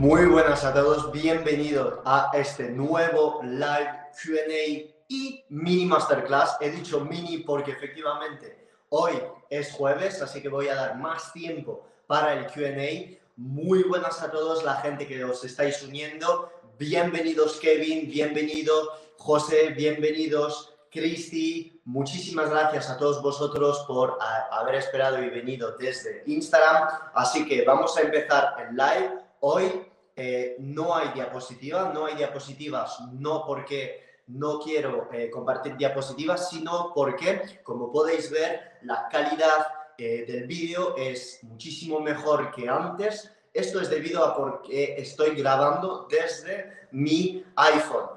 Muy buenas a todos, bienvenidos a este nuevo live QA y mini masterclass. He dicho mini porque efectivamente hoy es jueves, así que voy a dar más tiempo para el QA. Muy buenas a todos, la gente que os estáis uniendo. Bienvenidos Kevin, bienvenido José, bienvenidos Cristi. Muchísimas gracias a todos vosotros por haber esperado y venido desde Instagram. Así que vamos a empezar el live. Hoy eh, no hay diapositivas, no hay diapositivas, no porque no quiero eh, compartir diapositivas, sino porque, como podéis ver, la calidad eh, del vídeo es muchísimo mejor que antes. Esto es debido a porque estoy grabando desde mi iPhone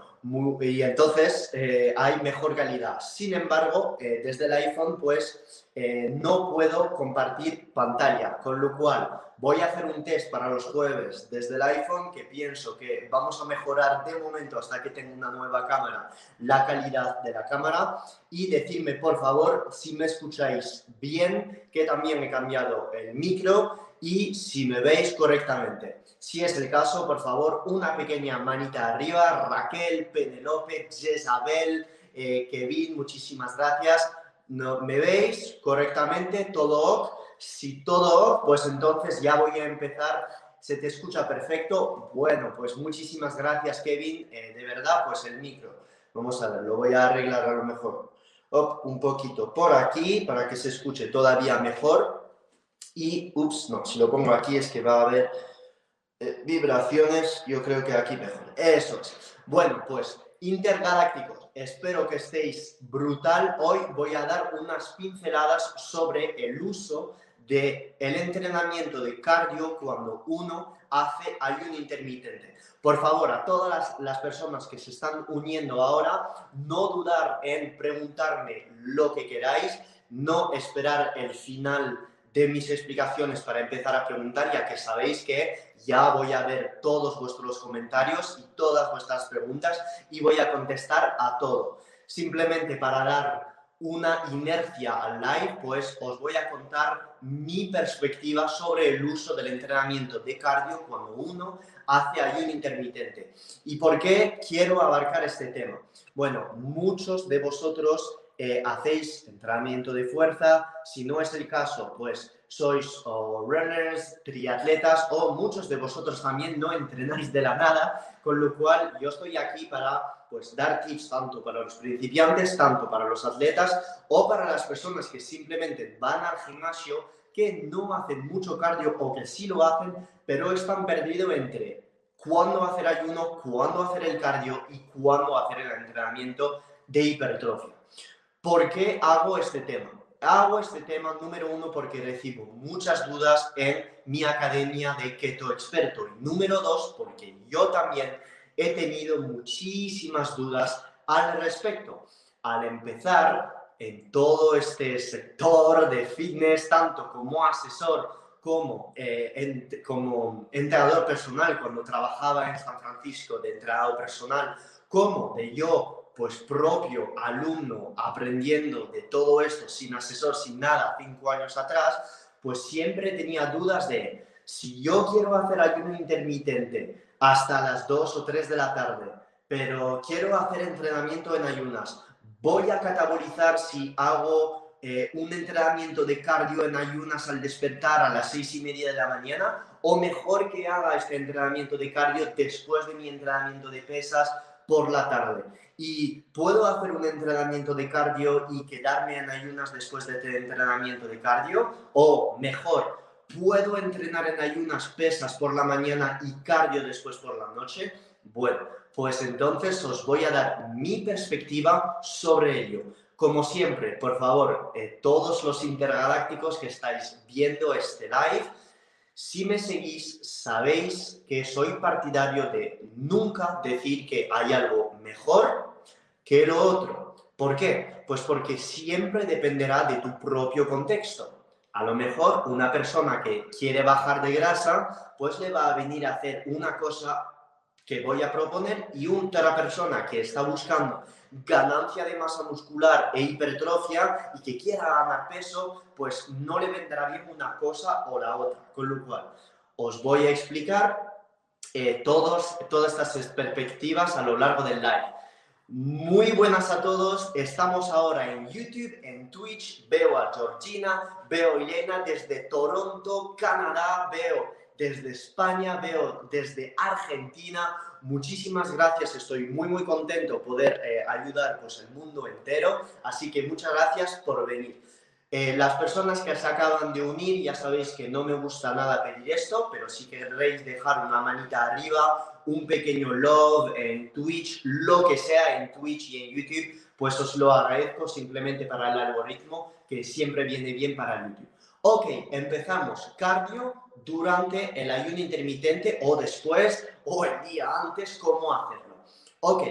y entonces hay mejor calidad. Sin embargo, desde el iPhone pues no puedo compartir pantalla, con lo cual voy a hacer un test para los jueves desde el iPhone que pienso que vamos a mejorar de momento hasta que tenga una nueva cámara la calidad de la cámara y decirme por favor si me escucháis bien, que también he cambiado el micro y si me veis correctamente. Si es el caso, por favor, una pequeña manita arriba. Raquel, Penelope, Jezabel, eh, Kevin, muchísimas gracias. ¿No, ¿Me veis correctamente? ¿Todo ok? Si todo pues entonces ya voy a empezar. ¿Se te escucha perfecto? Bueno, pues muchísimas gracias, Kevin. Eh, de verdad, pues el micro. Vamos a ver, lo voy a arreglar a lo mejor. un poquito por aquí para que se escuche todavía mejor. Y, ups, no, si lo pongo aquí es que va a haber eh, vibraciones, yo creo que aquí mejor. Eso es. Bueno, pues intergalácticos, espero que estéis brutal. Hoy voy a dar unas pinceladas sobre el uso del el entrenamiento de cardio cuando uno hace ayuno intermitente. Por favor, a todas las, las, personas que se están uniendo ahora, no dudar en preguntarme lo que queráis, no esperar el final de mis explicaciones para empezar a preguntar, ya que sabéis que ya voy a ver todos vuestros comentarios y todas vuestras preguntas y voy a contestar a todo. Simplemente para dar una inercia al live, pues os voy a contar mi perspectiva sobre el uso del entrenamiento de cardio cuando uno hace ayuno intermitente. ¿Y por qué quiero abarcar este tema? Bueno, muchos de vosotros eh, hacéis entrenamiento de fuerza, si no es el caso, pues sois runners, triatletas o muchos de vosotros también no entrenáis de la nada, con lo cual yo estoy aquí para pues dar tips tanto para los principiantes, tanto para los atletas o para las personas que simplemente van al gimnasio que no hacen mucho cardio o que sí lo hacen, pero están perdidos entre cuándo hacer ayuno, cuándo hacer el cardio y cuándo hacer el entrenamiento de hipertrofia. ¿Por qué hago este tema? Hago este tema número uno porque recibo muchas dudas en mi academia de Keto Experto. Y número dos, porque yo también he tenido muchísimas dudas al respecto. Al empezar en todo este sector de fitness, tanto como asesor como, eh, como entrenador personal, cuando trabajaba en San Francisco de entrenador personal, como de yo pues propio alumno aprendiendo de todo esto sin asesor, sin nada, cinco años atrás, pues siempre tenía dudas de si yo quiero hacer ayuno intermitente hasta las 2 o 3 de la tarde, pero quiero hacer entrenamiento en ayunas, voy a catabolizar si hago eh, un entrenamiento de cardio en ayunas al despertar a las seis y media de la mañana, o mejor que haga este entrenamiento de cardio después de mi entrenamiento de pesas por la tarde y puedo hacer un entrenamiento de cardio y quedarme en ayunas después de este entrenamiento de cardio o mejor, puedo entrenar en ayunas pesas por la mañana y cardio después por la noche. Bueno, pues entonces os voy a dar mi perspectiva sobre ello. Como siempre, por favor, eh, todos los intergalácticos que estáis viendo este live, Si me seguís, sabéis que soy partidario de nunca decir que hay algo mejor que lo otro. ¿Por qué? Pues porque siempre dependerá de tu propio contexto. A lo mejor una persona que quiere bajar de grasa, pues le va a venir a hacer una cosa que voy a proponer y otra persona que está buscando ganancia de masa muscular e hipertrofia y que quiera ganar peso, pues no le vendrá bien una cosa o la otra. Con lo cual, os voy a explicar eh, todos, todas estas perspectivas a lo largo del live. Muy buenas a todos, estamos ahora en YouTube, en Twitch, veo a Georgina, veo a Elena desde Toronto, Canadá, veo desde España, veo desde Argentina. Muchísimas gracias, estoy muy muy contento poder eh, ayudar pues, el mundo entero, así que muchas gracias por venir. Eh, las personas que se acaban de unir, ya sabéis que no me gusta nada pedir esto, pero si queréis dejar una manita arriba, un pequeño love en Twitch, lo que sea en Twitch y en YouTube, pues os lo agradezco simplemente para el algoritmo que siempre viene bien para YouTube. Ok, empezamos. Cardio durante el ayuno intermitente o después o el día antes, ¿cómo hacerlo? Ok,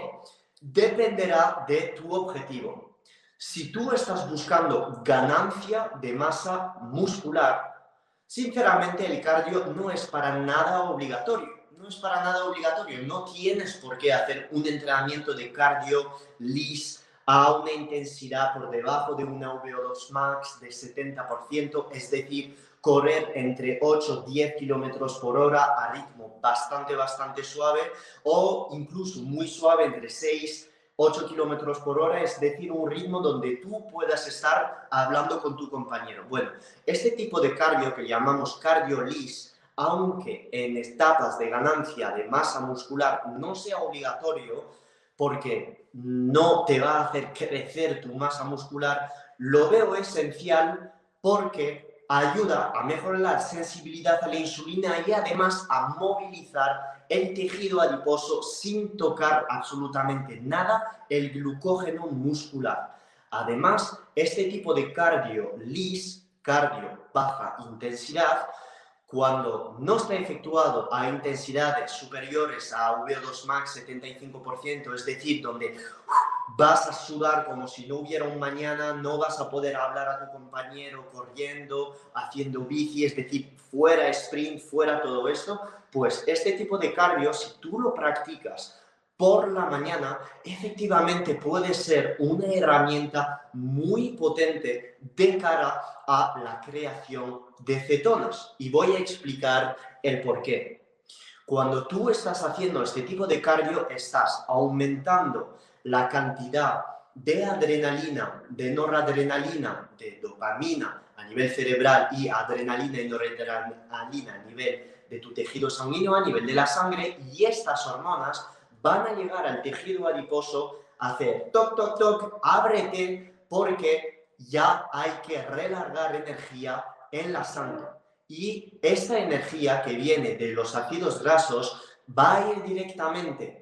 dependerá de tu objetivo. Si tú estás buscando ganancia de masa muscular, sinceramente el cardio no es para nada obligatorio. No es para nada obligatorio. No tienes por qué hacer un entrenamiento de cardio lis a una intensidad por debajo de una VO2 max de 70%, es decir, correr entre 8 y 10 kilómetros por hora a ritmo bastante, bastante suave o incluso muy suave entre 6 8 kilómetros por hora, es decir, un ritmo donde tú puedas estar hablando con tu compañero. Bueno, este tipo de cardio que llamamos cardio lis, aunque en etapas de ganancia de masa muscular no sea obligatorio, porque no te va a hacer crecer tu masa muscular, lo veo esencial porque ayuda a mejorar la sensibilidad a la insulina y además a movilizar el tejido adiposo sin tocar absolutamente nada el glucógeno muscular. Además, este tipo de cardio LIS, cardio baja intensidad, cuando no está efectuado a intensidades superiores a VO2 max 75%, es decir, donde vas a sudar como si no hubiera un mañana, no vas a poder hablar a tu compañero corriendo, haciendo bici, es decir, fuera sprint, fuera todo esto, pues este tipo de cardio, si tú lo practicas por la mañana, efectivamente puede ser una herramienta muy potente de cara a la creación de cetonas. Y voy a explicar el por qué. Cuando tú estás haciendo este tipo de cardio, estás aumentando la cantidad de adrenalina, de noradrenalina, de dopamina a nivel cerebral y adrenalina y noradrenalina a nivel de tu tejido sanguíneo, a nivel de la sangre, y estas hormonas van a llegar al tejido adiposo a hacer toc, toc, toc, ábrete, porque ya hay que relargar energía en la sangre. Y esta energía que viene de los ácidos grasos va a ir directamente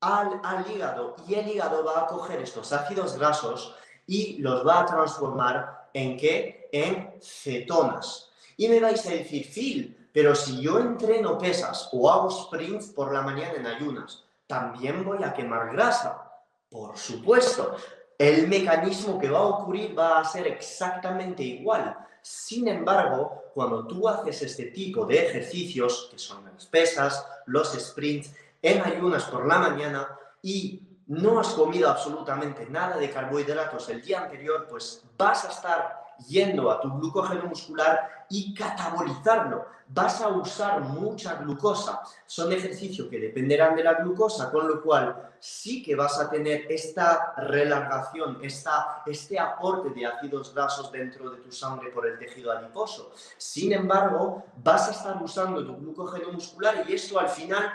al, al hígado y el hígado va a coger estos ácidos grasos y los va a transformar en qué? En cetonas. Y me vais a decir, Phil, pero si yo entreno pesas o hago sprints por la mañana en ayunas, también voy a quemar grasa. Por supuesto, el mecanismo que va a ocurrir va a ser exactamente igual. Sin embargo, cuando tú haces este tipo de ejercicios, que son las pesas, los sprints, en ayunas por la mañana y no has comido absolutamente nada de carbohidratos el día anterior, pues vas a estar yendo a tu glucógeno muscular y catabolizarlo. Vas a usar mucha glucosa. Son ejercicios que dependerán de la glucosa, con lo cual sí que vas a tener esta relargación, esta, este aporte de ácidos grasos dentro de tu sangre por el tejido adiposo. Sin embargo, vas a estar usando tu glucógeno muscular y esto al final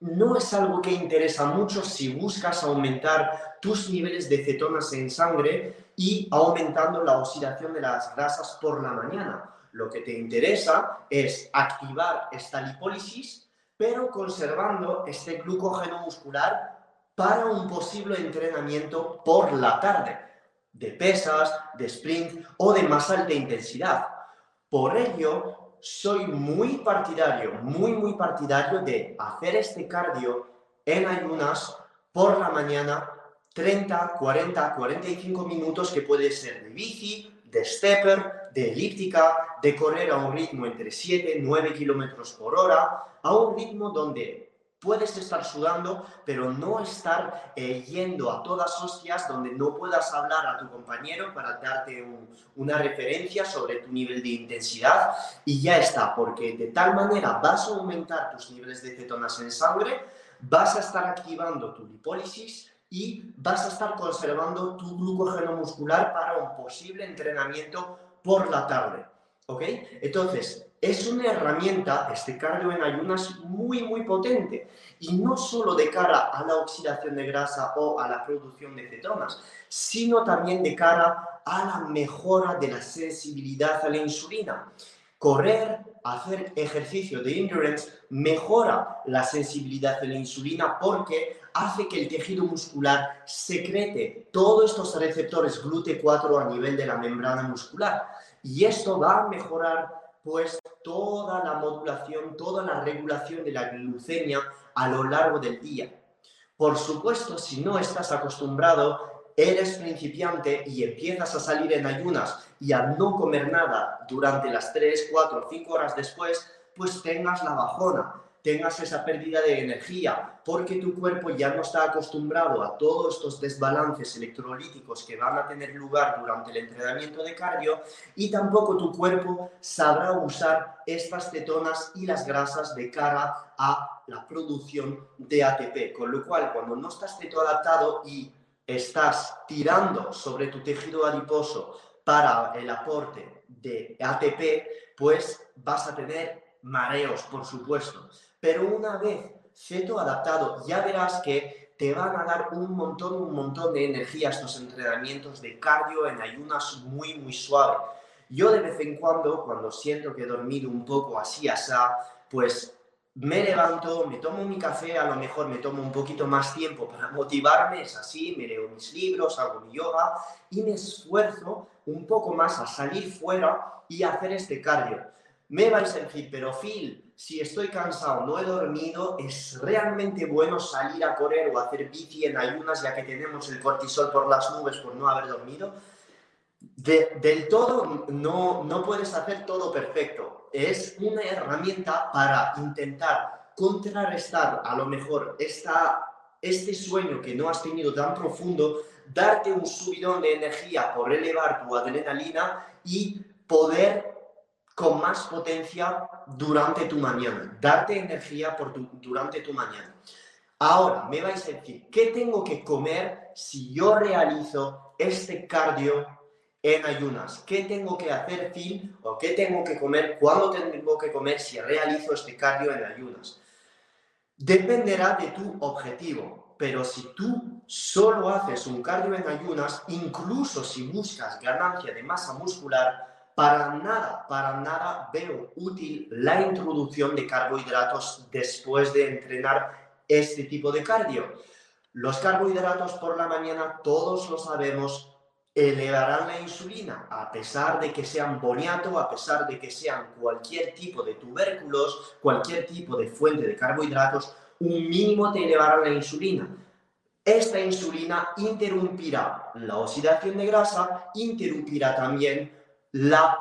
no es algo que interesa mucho si buscas aumentar tus niveles de cetonas en sangre y aumentando la oxidación de las grasas por la mañana. Lo que te interesa es activar esta lipólisis, pero conservando este glucógeno muscular para un posible entrenamiento por la tarde, de pesas, de sprint o de más alta intensidad. Por ello, soy muy partidario, muy, muy partidario de hacer este cardio en ayunas por la mañana 30, 40, 45 minutos que puede ser de bici, de stepper, de elíptica, de correr a un ritmo entre 7 y 9 kilómetros por hora, a un ritmo donde puedes estar sudando, pero no estar eh, yendo a todas hostias donde no puedas hablar a tu compañero para darte una referencia sobre tu nivel de intensidad y ya está, porque de tal manera vas a aumentar tus niveles de cetonas en sangre, vas a estar activando tu lipólisis y vas a estar conservando tu glucógeno muscular para un posible entrenamiento por la tarde. ¿Ok? Entonces, es una herramienta, este cardio en ayunas, muy, muy potente. Y no solo de cara a la oxidación de grasa o a la producción de cetonas, sino también de cara a la mejora de la sensibilidad a la insulina. Correr, hacer ejercicio de endurance mejora la sensibilidad a la insulina porque hace que el tejido muscular secrete todos estos receptores GLUT4 a nivel de la membrana muscular. Y esto va a mejorar pues toda la modulación, toda la regulación de la glucemia a lo largo del día. Por supuesto, si no estás acostumbrado, eres principiante y empiezas a salir en ayunas y a no comer nada durante las 3, 4, 5 horas después, pues tengas la bajona tengas esa pérdida de energía, porque tu cuerpo ya no está acostumbrado a todos estos desbalances electrolíticos que van a tener lugar durante el entrenamiento de cardio y tampoco tu cuerpo sabrá usar estas cetonas y las grasas de cara a la producción de ATP. Con lo cual, cuando no estás adaptado y estás tirando sobre tu tejido adiposo para el aporte de ATP, pues vas a tener mareos, por supuesto. Pero una vez ceto adaptado, ya verás que te van a dar un montón, un montón de energía estos entrenamientos de cardio en ayunas muy, muy suave. Yo de vez en cuando, cuando siento que he dormido un poco así, así, pues me levanto, me tomo mi café, a lo mejor me tomo un poquito más tiempo para motivarme, es así, me leo mis libros, hago mi yoga y me esfuerzo un poco más a salir fuera y hacer este cardio. Me vais a decir, pero Phil, si estoy cansado, no he dormido, es realmente bueno salir a correr o hacer bici en ayunas ya que tenemos el cortisol por las nubes por no haber dormido. del todo no, no puedes hacer todo perfecto. Es una herramienta para intentar contrarrestar a lo mejor esta, este sueño que no has tenido tan profundo, darte un subidón de energía por elevar tu adrenalina y poder con más potencia durante tu mañana, darte energía durante tu mañana. Ahora, me vais a decir, ¿qué tengo que comer si yo realizo este cardio en ayunas? ¿Qué tengo que hacer, Phil? ¿O qué tengo que comer? ¿Cuándo tengo que comer si realizo este cardio en ayunas? Dependerá de tu objetivo, pero si tú solo haces un cardio en ayunas, incluso si buscas ganancia de masa muscular, para nada, para nada veo útil la introducción de carbohidratos después de entrenar este tipo de cardio. Los carbohidratos por la mañana, todos lo sabemos, elevarán la insulina, a pesar de que sean boniato, a pesar de que sean cualquier tipo de tubérculos, cualquier tipo de fuente de carbohidratos, un mínimo te elevará la insulina. Esta insulina interrumpirá la oxidación de grasa, interrumpirá también la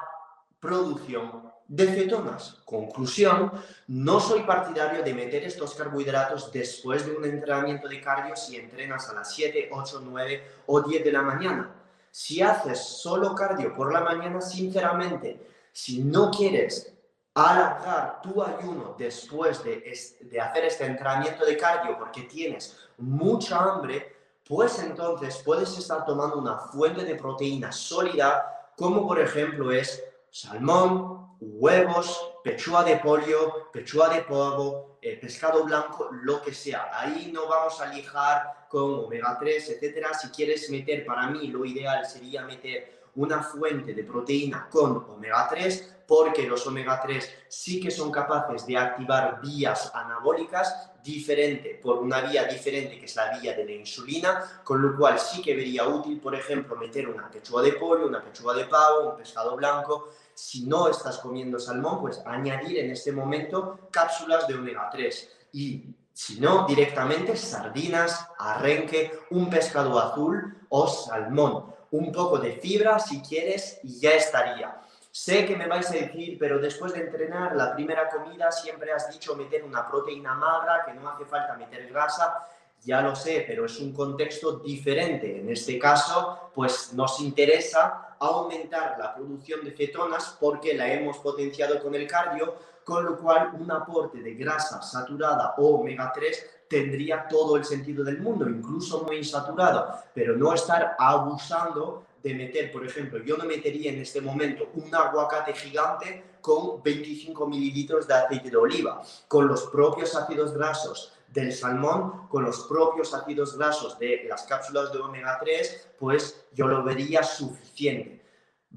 producción de cetonas. Conclusión, no soy partidario de meter estos carbohidratos después de un entrenamiento de cardio si entrenas a las 7, 8, 9 o 10 de la mañana. Si haces solo cardio por la mañana, sinceramente, si no quieres alargar tu ayuno después de, de hacer este entrenamiento de cardio porque tienes mucha hambre, pues entonces puedes estar tomando una fuente de proteína sólida como por ejemplo es salmón, huevos, pechuga de pollo, pechuga de pavo, eh, pescado blanco, lo que sea. Ahí no vamos a lijar con omega 3, etcétera. Si quieres meter, para mí lo ideal sería meter una fuente de proteína con omega 3 porque los omega 3 sí que son capaces de activar vías anabólicas diferente por una vía diferente que es la vía de la insulina, con lo cual sí que vería útil, por ejemplo, meter una pechuga de pollo, una pechuga de pavo, un pescado blanco si no estás comiendo salmón, pues añadir en este momento cápsulas de omega 3 y si no, directamente sardinas, arrenque, un pescado azul o salmón. Un poco de fibra si quieres y ya estaría. Sé que me vais a decir, pero después de entrenar, la primera comida siempre has dicho meter una proteína magra, que no hace falta meter grasa. Ya lo sé, pero es un contexto diferente. En este caso, pues nos interesa aumentar la producción de cetonas porque la hemos potenciado con el cardio, con lo cual un aporte de grasa saturada o omega 3 tendría todo el sentido del mundo, incluso muy insaturado, pero no estar abusando de meter, por ejemplo, yo no metería en este momento un aguacate gigante con 25 mililitros de aceite de oliva, con los propios ácidos grasos del salmón, con los propios ácidos grasos de las cápsulas de omega 3, pues yo lo vería suficiente.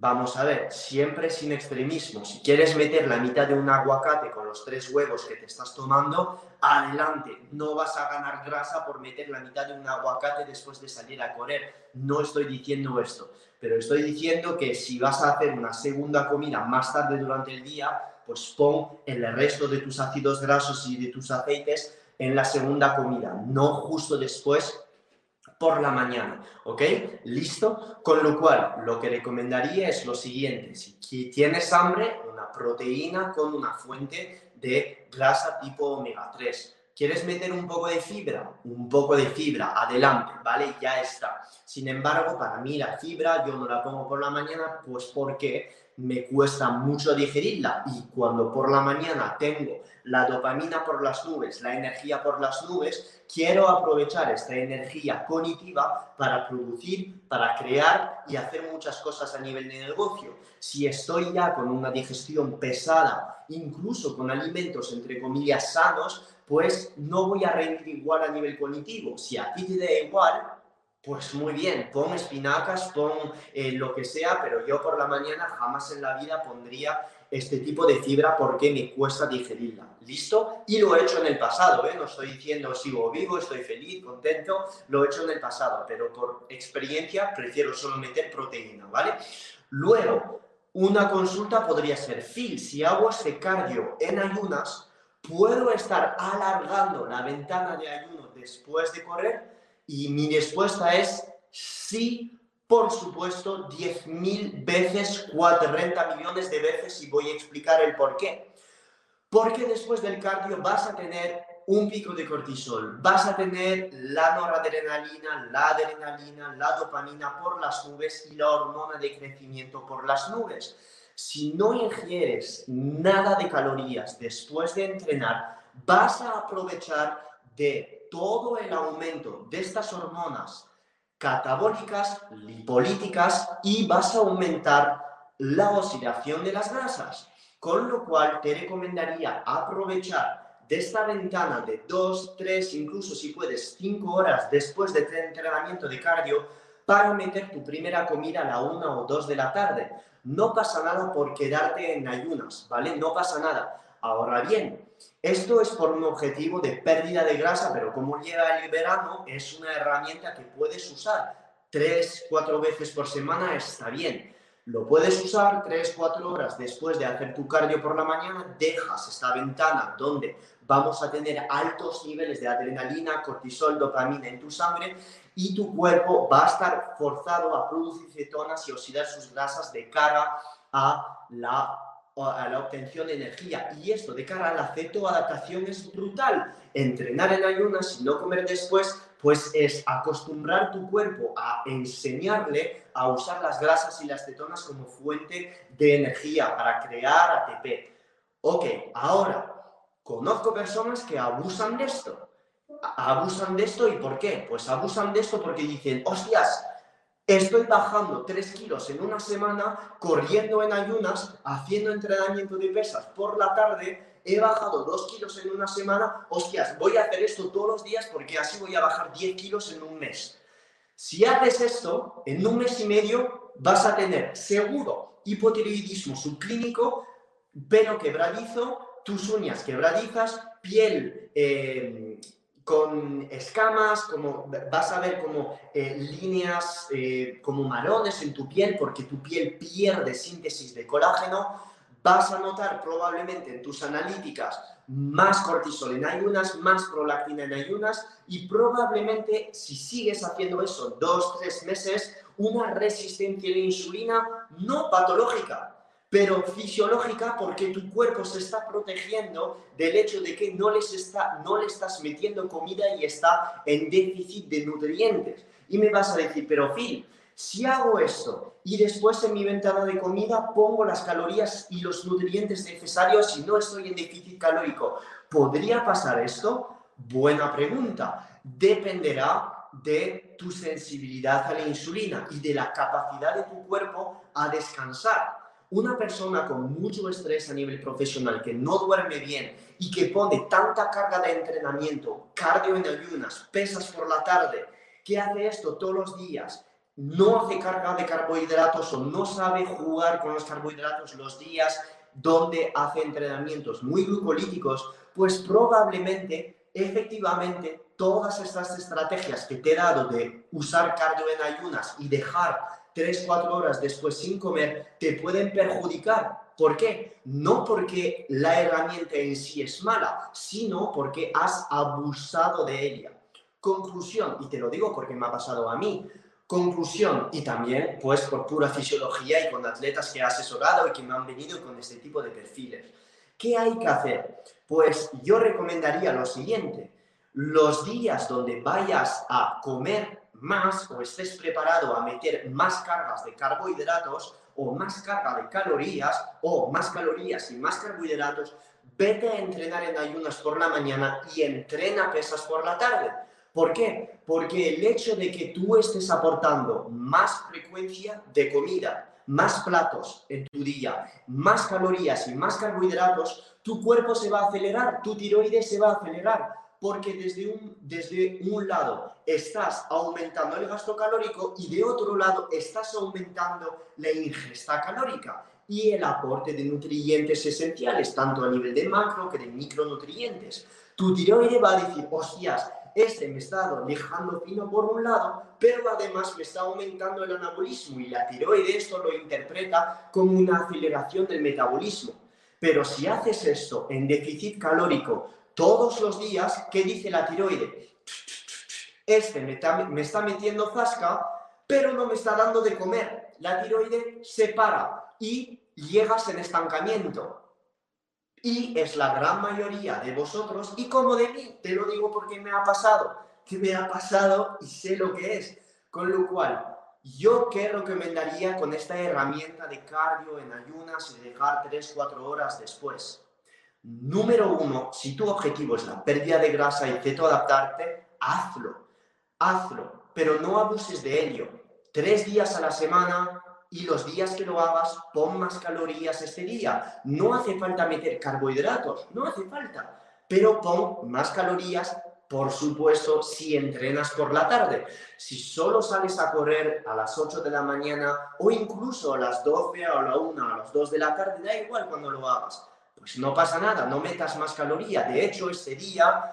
Vamos a ver, siempre sin extremismo. Si quieres meter la mitad de un aguacate con los tres huevos que te estás tomando, adelante. No vas a ganar grasa por meter la mitad de un aguacate después de salir a correr. No estoy diciendo esto, pero estoy diciendo que si vas a hacer una segunda comida más tarde durante el día, pues pon el resto de tus ácidos grasos y de tus aceites en la segunda comida, no justo después por la mañana, ¿ok? ¿Listo? Con lo cual, lo que recomendaría es lo siguiente, si tienes hambre, una proteína con una fuente de grasa tipo omega 3. ¿Quieres meter un poco de fibra? Un poco de fibra, adelante, ¿vale? Ya está. Sin embargo, para mí la fibra yo no la pongo por la mañana, pues porque me cuesta mucho digerirla y cuando por la mañana tengo la dopamina por las nubes, la energía por las nubes, quiero aprovechar esta energía cognitiva para producir, para crear y hacer muchas cosas a nivel de negocio. Si estoy ya con una digestión pesada, incluso con alimentos entre comillas sanos, pues no voy a rendir igual a nivel cognitivo. Si a ti te da igual, pues muy bien, pon espinacas, pon eh, lo que sea, pero yo por la mañana jamás en la vida pondría este tipo de fibra porque me cuesta digerirla. ¿Listo? Y lo he hecho en el pasado, ¿eh? No estoy diciendo sigo vivo, estoy feliz, contento, lo he hecho en el pasado, pero por experiencia prefiero solo meter proteína, ¿vale? Luego, una consulta podría ser, Phil, si hago este cardio en ayunas, ¿Puedo estar alargando la ventana de ayuno después de correr? Y mi respuesta es sí, por supuesto, 10.000 veces, 40 millones de veces y voy a explicar el por qué. Porque después del cardio vas a tener un pico de cortisol, vas a tener la noradrenalina, la adrenalina, la dopamina por las nubes y la hormona de crecimiento por las nubes si no ingieres nada de calorías después de entrenar, vas a aprovechar de todo el aumento de estas hormonas catabólicas, lipolíticas y vas a aumentar la oxidación de las grasas. Con lo cual te recomendaría aprovechar de esta ventana de 2, 3, incluso si puedes 5 horas después de entrenamiento de cardio para meter tu primera comida a la 1 o 2 de la tarde no pasa nada por quedarte en ayunas, ¿vale? No pasa nada. Ahora bien, esto es por un objetivo de pérdida de grasa, pero como llega el verano, es una herramienta que puedes usar tres, cuatro veces por semana, está bien. Lo puedes usar tres, cuatro horas después de hacer tu cardio por la mañana, dejas esta ventana donde vamos a tener altos niveles de adrenalina, cortisol, dopamina en tu sangre y tu cuerpo va a estar forzado a producir cetonas y oxidar sus grasas de cara a la, a la obtención de energía. Y esto de cara a la cetoadaptación es brutal. Entrenar en ayunas y no comer después, pues es acostumbrar tu cuerpo a enseñarle a usar las grasas y las cetonas como fuente de energía para crear ATP. Ok, ahora, conozco personas que abusan de esto abusan de esto y ¿por qué? Pues abusan de esto porque dicen, hostias, estoy bajando 3 kilos en una semana, corriendo en ayunas, haciendo entrenamiento de pesas por la tarde, he bajado 2 kilos en una semana, hostias, voy a hacer esto todos los días porque así voy a bajar 10 kilos en un mes. Si haces esto, en un mes y medio vas a tener seguro hipotiroidismo subclínico, pelo quebradizo, tus uñas quebradizas, piel... Eh, con escamas, como, vas a ver como eh, líneas, eh, como marones en tu piel, porque tu piel pierde síntesis de colágeno. Vas a notar probablemente en tus analíticas más cortisol en ayunas, más prolactina en ayunas y probablemente si sigues haciendo eso dos, tres meses, una resistencia a la insulina no patológica, pero fisiológica porque tu cuerpo se está protegiendo del hecho de que no, les está, no le estás metiendo comida y está en déficit de nutrientes. Y me vas a decir, pero Phil, si hago esto y después en mi ventana de comida pongo las calorías y los nutrientes necesarios y no estoy en déficit calórico, ¿podría pasar esto? Buena pregunta. Dependerá de tu sensibilidad a la insulina y de la capacidad de tu cuerpo a descansar una persona con mucho estrés a nivel profesional, que no duerme bien y que pone tanta carga de entrenamiento, cardio en ayunas, pesas por la tarde, que hace esto todos los días, no hace carga de carbohidratos o no sabe jugar con los carbohidratos los días donde hace entrenamientos muy glucolíticos, pues probablemente, efectivamente, todas estas estrategias que te he dado de usar cardio en ayunas y dejar 3, 4 horas después sin comer, te pueden perjudicar. ¿Por qué? No porque la herramienta en sí es mala, sino porque has abusado de ella. Conclusión, y te lo digo porque me ha pasado a mí, conclusión, y también pues por pura fisiología y con atletas que he asesorado y que me han venido con este tipo de perfiles. ¿Qué hay que hacer? Pues yo recomendaría lo siguiente, los días donde vayas a comer más o estés preparado a meter más cargas de carbohidratos o más carga de calorías o más calorías y más carbohidratos, vete a entrenar en ayunas por la mañana y entrena pesas por la tarde. ¿Por qué? Porque el hecho de que tú estés aportando más frecuencia de comida, más platos en tu día, más calorías y más carbohidratos, tu cuerpo se va a acelerar, tu tiroides se va a acelerar porque desde un, desde un lado estás aumentando el gasto calórico y de otro lado estás aumentando la ingesta calórica y el aporte de nutrientes esenciales, tanto a nivel de macro que de micronutrientes. Tu tiroide va a decir, hostias, este me está dejando fino por un lado, pero además me está aumentando el anabolismo y la tiroide esto lo interpreta como una aceleración del metabolismo. Pero si haces esto en déficit calórico todos los días, ¿qué dice la tiroide? Este me está, metiendo zasca, pero no me está dando de comer. La tiroide se para y llegas en estancamiento. Y es la gran mayoría de vosotros, y como de mí, te lo digo porque me ha pasado, que me ha pasado y sé lo que es. Con lo cual, yo qué recomendaría con esta herramienta de cardio en ayunas y dejar 3-4 horas después. Número uno, si tu objetivo es la pérdida de grasa y adaptarte, hazlo, hazlo, pero no abuses de ello. Tres días a la semana y los días que lo hagas, pon más calorías este día. No hace falta meter carbohidratos, no hace falta, pero pon más calorías, por supuesto, si entrenas por la tarde. Si solo sales a correr a las 8 de la mañana o incluso a las 12 o a la 1, a las 2 de la tarde, da igual cuando lo hagas pues no pasa nada, no metas más caloría. De hecho, este día,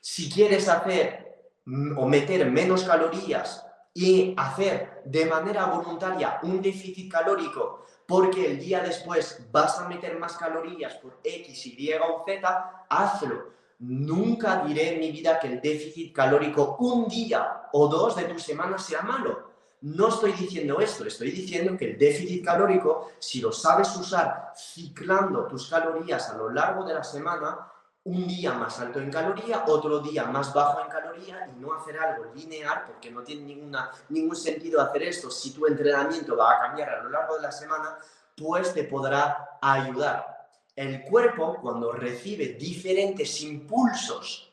si quieres hacer mm, o meter menos calorías y hacer de manera voluntaria un déficit calórico, porque el día después vas a meter más calorías por X, Y o Z, hazlo. Nunca diré en mi vida que el déficit calórico un día o dos de tu semana sea malo no estoy diciendo esto, estoy diciendo que el déficit calórico, si lo sabes usar ciclando tus calorías a lo largo de la semana, un día más alto en caloría, otro día más bajo en caloría y no hacer algo lineal, porque no tiene ninguna, ningún sentido hacer esto si tu entrenamiento va a cambiar a lo largo de la semana, pues te podrá ayudar. El cuerpo, cuando recibe diferentes impulsos,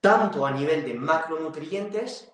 tanto a nivel de macronutrientes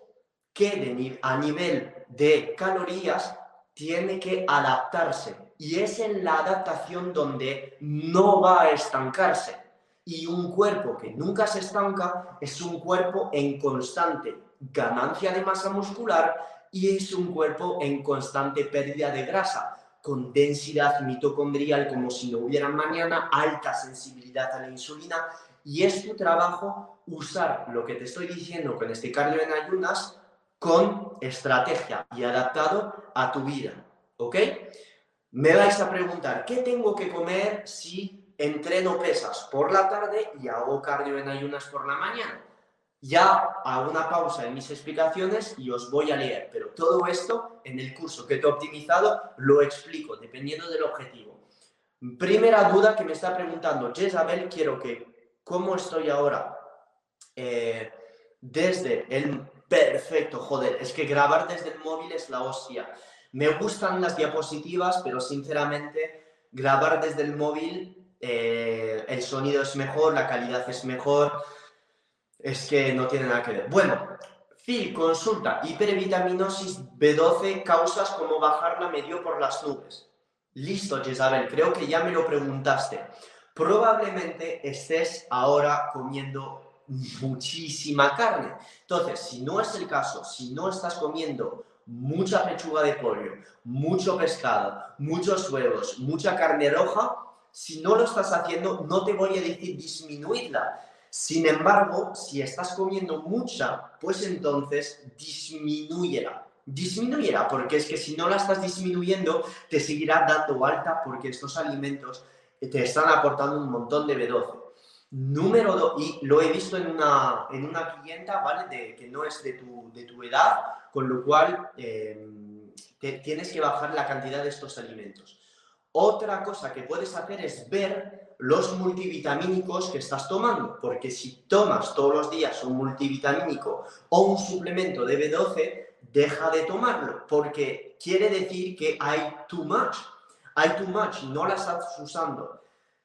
que a nivel de calorías tiene que adaptarse. Y es en la adaptación donde no va a estancarse. Y un cuerpo que nunca se estanca es un cuerpo en constante ganancia de masa muscular y es un cuerpo en constante pérdida de grasa, con densidad mitocondrial como si no hubiera mañana, alta sensibilidad a la insulina y es tu trabajo usar lo que te estoy diciendo con este cardio en ayunas con estrategia y adaptado a tu vida, ¿ok? Me vais a preguntar, ¿qué tengo que comer si entreno pesas por la tarde y hago cardio en ayunas por la mañana? Ya hago una pausa en mis explicaciones y os voy a leer, pero todo esto en el curso que te he optimizado lo explico dependiendo del objetivo. Primera duda que me está preguntando Jezabel, quiero que, ¿cómo estoy ahora? Eh, desde el Perfecto, joder, es que grabar desde el móvil es la hostia. Me gustan las diapositivas, pero sinceramente grabar desde el móvil, eh, el sonido es mejor, la calidad es mejor, es que no tiene nada que ver. Bueno, Phil, consulta, hipervitaminosis B12, causas como bajarla medio por las nubes. Listo, Jezabel, creo que ya me lo preguntaste. Probablemente estés ahora comiendo muchísima carne. Entonces, si no es el caso, si no estás comiendo mucha pechuga de pollo, mucho pescado, muchos huevos, mucha carne roja, si no lo estás haciendo, no te voy a decir disminuirla. Sin embargo, si estás comiendo mucha, pues entonces disminúyela. Disminúyela, porque es que si no la estás disminuyendo, te seguirá dando alta porque estos alimentos te están aportando un montón de B12. Número dos, y lo he visto en una, en una clienta, ¿vale? De, que no es de tu, de tu edad, con lo cual eh, tienes que bajar la cantidad de estos alimentos. Otra cosa que puedes hacer es ver los multivitamínicos que estás tomando, porque si tomas todos los días un multivitamínico o un suplemento de B12, deja de tomarlo, porque quiere decir que hay too much. Hay too much, no la estás usando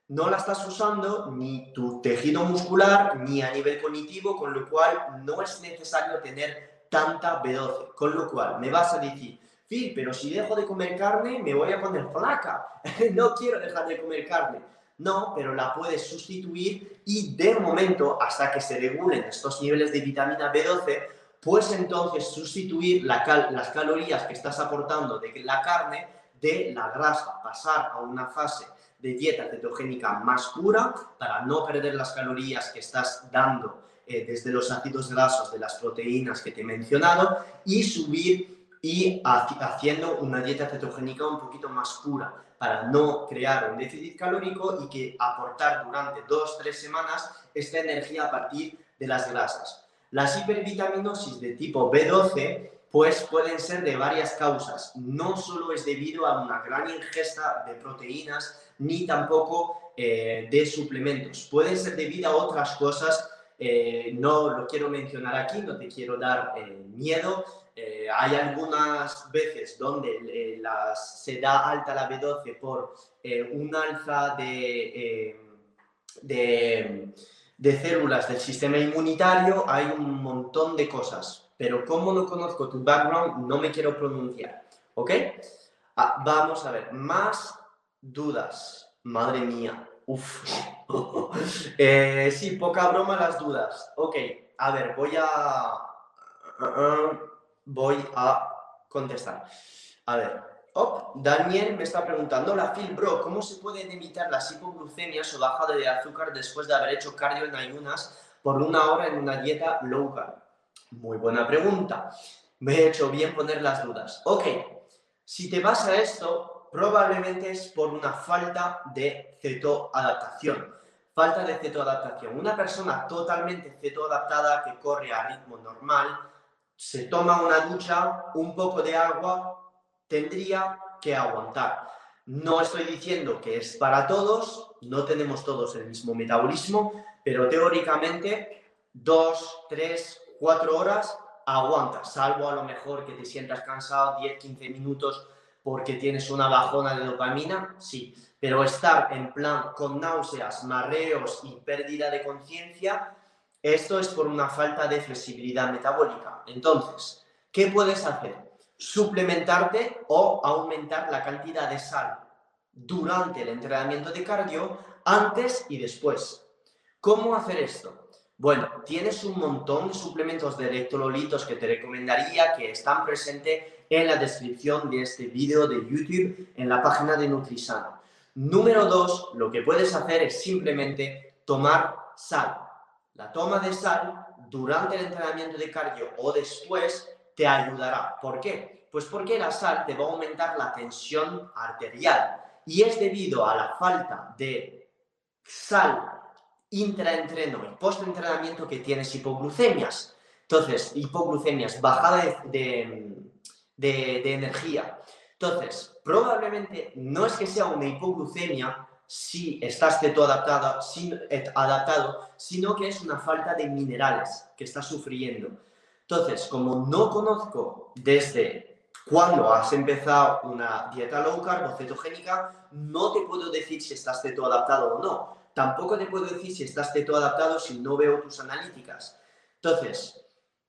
no la estás usando ni tu tejido muscular ni a nivel cognitivo, con lo cual no es necesario tener tanta B12. Con lo cual me vas a decir, Phil, pero si dejo de comer carne me voy a poner flaca. no quiero dejar de comer carne. No, pero la puedes sustituir y de momento, hasta que se regulen estos niveles de vitamina B12, pues entonces sustituir las calorías que estás aportando de la carne de la grasa, pasar a una fase de dieta cetogénica más pura para no perder las calorías que estás dando eh, desde los ácidos grasos de las proteínas que te he mencionado y subir y haciendo una dieta cetogénica un poquito más pura para no crear un déficit calórico y que aportar durante dos, tres semanas esta energía a partir de las grasas. Las hipervitaminosis de tipo B12 pues pueden ser de varias causas. No solo es debido a una gran ingesta de proteínas, ni tampoco eh, de suplementos. Pueden ser debido a otras cosas, eh, no lo quiero mencionar aquí, no te quiero dar eh, miedo. hay algunas veces donde se da alta la B12 por un alza de, de, de células del sistema inmunitario, hay un montón de cosas, pero como no conozco tu background, no me quiero pronunciar, ¿ok? Ah, vamos a ver, más dudas. Madre mía. Uf. Eh, sí, poca broma las dudas. Ok, a ver, voy a... voy a contestar. A ver, Daniel me está preguntando, la Phil, bro, ¿cómo se pueden evitar las hipoglucemias o bajada de azúcar después de haber hecho cardio en ayunas por una hora en una dieta low carb? Muy buena pregunta. Me he hecho bien poner las dudas. Ok, si te vas a esto, probablemente es por una falta de cetoadaptación. Falta de cetoadaptación. Una persona totalmente cetoadaptada que corre a ritmo normal, se toma una ducha, un poco de agua, tendría que aguantar. No estoy diciendo que es para todos, no tenemos todos el mismo metabolismo, pero teóricamente dos, tres, cuatro horas aguantas, salvo a lo mejor que te sientas cansado 10, 15 minutos porque tienes una bajona de dopamina, sí, pero estar en plan con náuseas, mareos y pérdida de conciencia, esto es por una falta de flexibilidad metabólica. Entonces, ¿qué puedes hacer? Suplementarte o aumentar la cantidad de sal durante el entrenamiento de cardio, antes y después. ¿Cómo hacer esto? Bueno, tienes un montón de suplementos de electrolitos que te recomendaría que están presentes en la descripción de este vídeo de YouTube en la página de Nutrisano. Número dos, lo que puedes hacer es simplemente tomar sal. La toma de sal durante el entrenamiento de cardio o después te ayudará. ¿Por qué? Pues porque la sal te va a aumentar la tensión arterial y es debido a la falta de sal intraentreno y postentrenamiento que tienes hipoglucemias. Entonces, hipoglucemias, bajada de, de, energía. Entonces, probablemente no es que sea una hipoglucemia si estás cetoadaptado, adaptado, sino que es una falta de minerales que estás sufriendo. Entonces, como no conozco desde cuándo has empezado una dieta low carb o cetogénica, no te puedo decir si estás cetoadaptado o no. Tampoco te puedo decir si estás cetoadaptado si no veo tus analíticas. Entonces,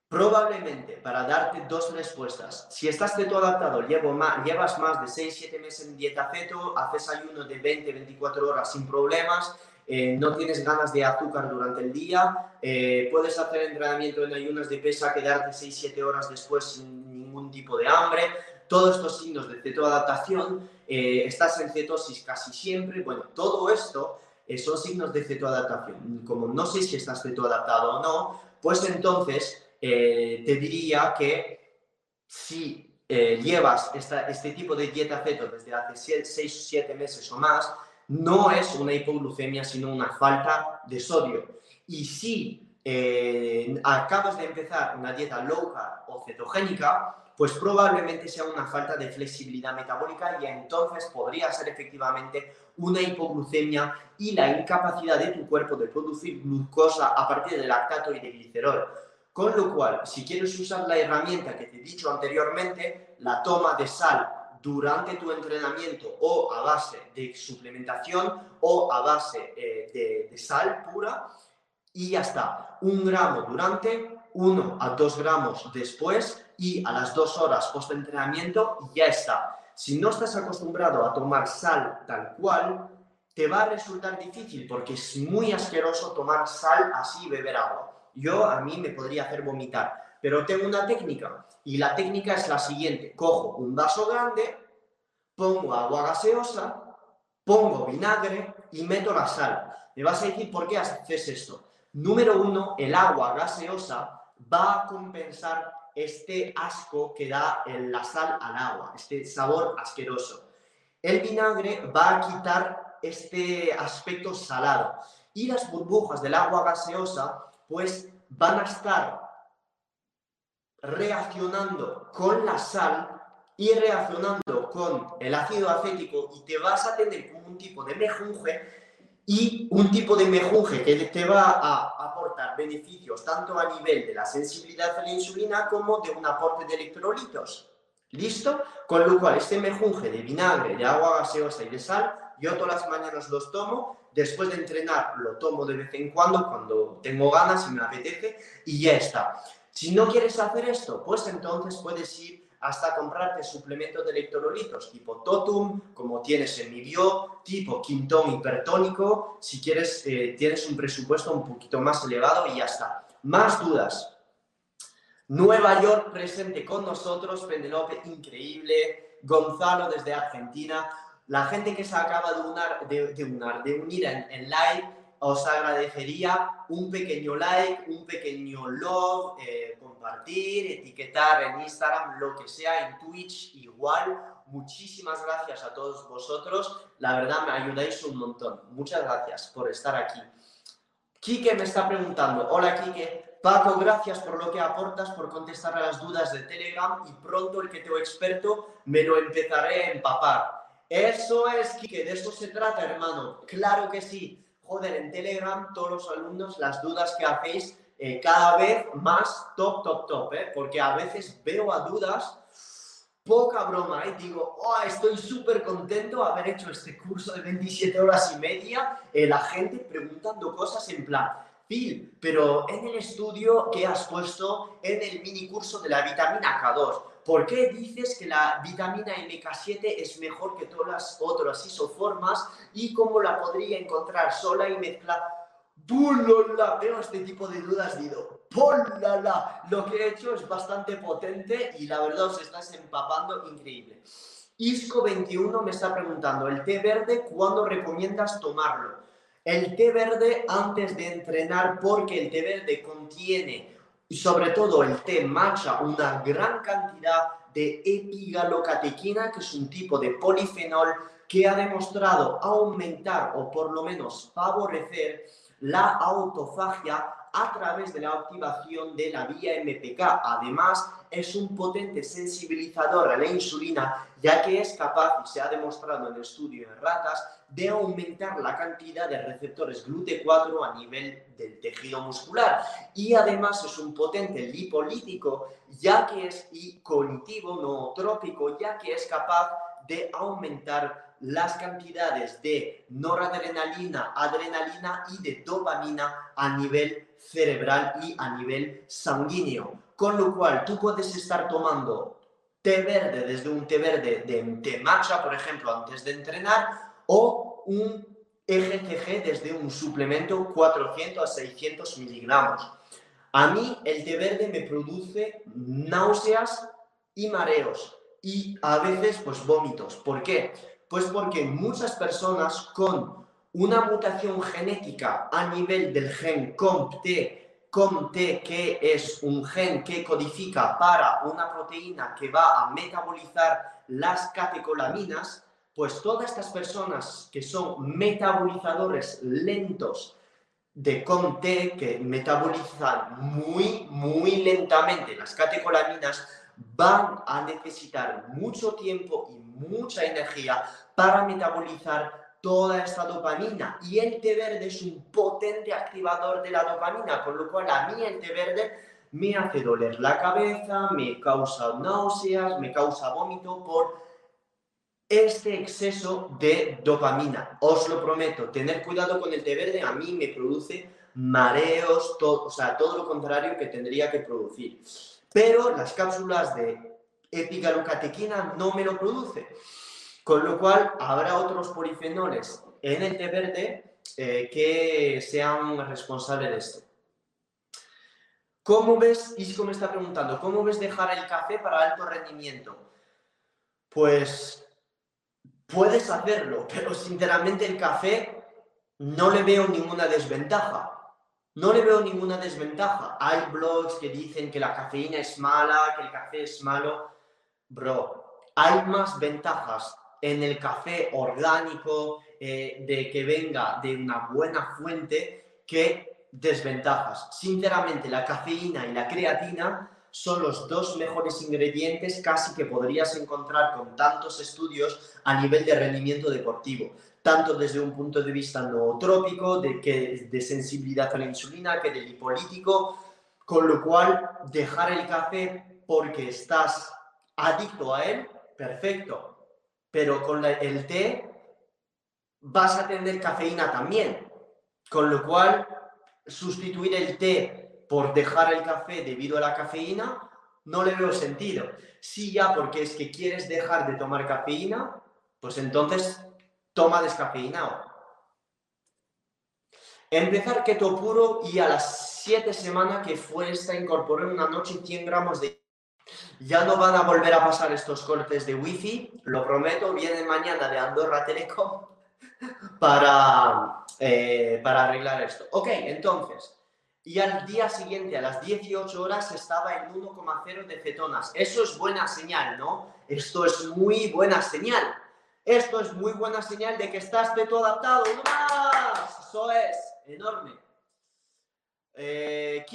Probablemente, para darte dos respuestas, si estás ceto adaptado, llevas más de 6-7 meses en dieta ceto, haces ayuno de 20-24 horas sin problemas, eh, no tienes ganas de azúcar durante el día, eh, puedes hacer entrenamiento en ayunas de pesa, quedarte 6-7 horas después sin ningún tipo de hambre, todos estos signos de cetoadaptación, eh, estás en cetosis casi siempre, bueno, todo esto son signos de cetoadaptación. Como no sé si estás cetoadaptado o no, pues entonces eh, te diría que si eh, llevas este tipo de dieta ceto desde hace 6 o 7 meses o más, no es una hipoglucemia, sino una falta de sodio. Y si eh, acabas de empezar una dieta low o cetogénica, pues probablemente sea una falta de flexibilidad metabólica y entonces podría ser efectivamente una hipoglucemia y la incapacidad de tu cuerpo de producir glucosa a partir de lactato y de glicerol. Con lo cual, si quieres usar la herramienta que te he dicho anteriormente, la toma de sal durante tu entrenamiento o a base de suplementación o a base eh, de, sal pura y ya está. Un gramo durante, uno a dos gramos después y a las dos horas post entrenamiento ya está. Si no estás acostumbrado a tomar sal tal cual, te va a resultar difícil porque es muy asqueroso tomar sal así y beber agua yo a mí me podría hacer vomitar. Pero tengo una técnica y la técnica es la siguiente. Cojo un vaso grande, pongo agua gaseosa, pongo vinagre y meto la sal. Me vas a decir por qué haces esto. Número uno, el agua gaseosa va a compensar este asco que da la sal al agua, este sabor asqueroso. El vinagre va a quitar este aspecto salado y las burbujas del agua gaseosa pues van a estar reaccionando con la sal y reaccionando con el ácido acético y te vas a tener un tipo de mejunje y un tipo de mejunje que te va a beneficios tanto a nivel de la sensibilidad a la insulina como de un aporte de electrolitos. ¿Listo? Con lo cual, este mejunje de vinagre, de agua gaseosa y de sal, yo todas las mañanas los tomo después de entrenar lo tomo de vez en cuando, cuando tengo ganas y me apetece, y ya está. Si no quieres hacer esto, pues entonces puedes ir hasta comprarte suplementos de electrolitos tipo Totum, como tienes en mi bio, tipo Quintón hipertónico, si quieres, eh, tienes un presupuesto un poquito más elevado y ya está. Más dudas. Nueva York presente con nosotros, Penelope, increíble. Gonzalo desde Argentina. La gente que se acaba de, de, unir en, live, os agradecería un pequeño like, un pequeño love, eh, compartir, etiquetar en Instagram, lo que sea, en Twitch igual. Muchísimas gracias a todos vosotros. La verdad me ayudáis un montón. Muchas gracias por estar aquí. Quique me está preguntando, hola Quique, Paco, gracias por lo que aportas, por contestar a las dudas de Telegram y pronto el que tengo experto me lo empezaré a empapar. Eso es, Kike, de eso se trata, hermano. Claro que sí. Joder, en Telegram, todos los alumnos, las dudas que hacéis, eh, cada vez más top, top, top, ¿eh? Porque a veces veo a dudas, poca broma, ¿eh? Digo, oh, estoy súper contento de haber hecho este curso de 27 horas y media. Eh, la gente preguntando cosas en plan, Phil, pero en el estudio que has puesto en el mini curso de la vitamina K2, ¿Por qué dices que la vitamina MK7 es mejor que todas las otras isoformas y cómo la podría encontrar sola y mezclar? ¡Pulala! Veo este tipo de dudas, digo, ¡pulala! Lo que he hecho es bastante potente y la verdad os estás empapando increíble. Isco21 me está preguntando, ¿el té verde cuándo recomiendas tomarlo? El té verde antes de entrenar porque el té verde contiene, sobre todo el té matcha, una gran cantidad de epigalocatequina, que es un tipo de polifenol que ha demostrado aumentar o por lo menos favorecer la autofagia a través de la activación de la vía MPK. Además, es un potente sensibilizador a la insulina, ya que es capaz, y se ha demostrado en el estudio en ratas, de aumentar la cantidad de receptores GLUT4 a nivel del tejido muscular. Y además es un potente lipolítico, ya que es y cognitivo, nootrópico, ya que es capaz de aumentar las cantidades de noradrenalina, adrenalina y de dopamina a nivel cerebral y a nivel sanguíneo. Con lo cual, tú puedes estar tomando té verde desde un té verde de té matcha, por ejemplo, antes de entrenar, o un EGCG desde un suplemento 400 a 600 miligramos. A mí el té verde me produce náuseas y mareos y a veces pues vómitos. ¿Por qué? Pues porque muchas personas con una mutación genética a nivel del gen COMT, COMT que es un gen que codifica para una proteína que va a metabolizar las catecolaminas, pues todas estas personas que son metabolizadores lentos de COMT, que metabolizan muy, muy lentamente las catecolaminas, van a necesitar mucho tiempo y mucha energía para metabolizar toda esta dopamina. Y el té verde es un potente activador de la dopamina, con lo cual a mí el té verde me hace doler la cabeza, me causa náuseas, me causa vómito por este exceso de dopamina. Os lo prometo, tener cuidado con el té verde a mí me produce mareos, todo, o sea, todo lo contrario que tendría que producir. Pero las cápsulas de epigalocatequina no me lo produce. Con lo cual, habrá otros polifenoles en el té verde eh, que sean responsables de esto. ¿Cómo ves, Isco me está preguntando, ¿cómo ves dejar el café para alto rendimiento? Pues puedes hacerlo, pero sinceramente el café no le veo ninguna desventaja. No le veo ninguna desventaja. Hay blogs que dicen que la cafeína es mala, que el café es malo. Bro, hay más ventajas en el café orgánico, eh, de que venga de una buena fuente, que desventajas. Sinceramente, la cafeína y la creatina son los dos mejores ingredientes casi que podrías encontrar con tantos estudios a nivel de rendimiento deportivo, tanto desde un punto de vista nootrópico, de, que, de sensibilidad a la insulina, que de lipolítico, con lo cual dejar el café porque estás adicto a él, perfecto, pero con el té vas a tener cafeína también, con lo cual sustituir el té por dejar el café debido a la cafeína no le veo sentido. Si ya porque es que quieres dejar de tomar cafeína, pues entonces toma descafeinado. Empezar keto puro y a las 7 semanas que fue esta incorporé una noche 100 gramos de ya no van a volver a pasar estos cortes de wifi, lo prometo, vienen mañana de Andorra Telecom para, eh, para arreglar esto. Ok, entonces, y al día siguiente, a las 18 horas, estaba en 1,0 de cetonas. Eso es buena señal, ¿no? Esto es muy buena señal. Esto es muy buena señal de que estás todo adaptado. más! Eso es enorme. Eh,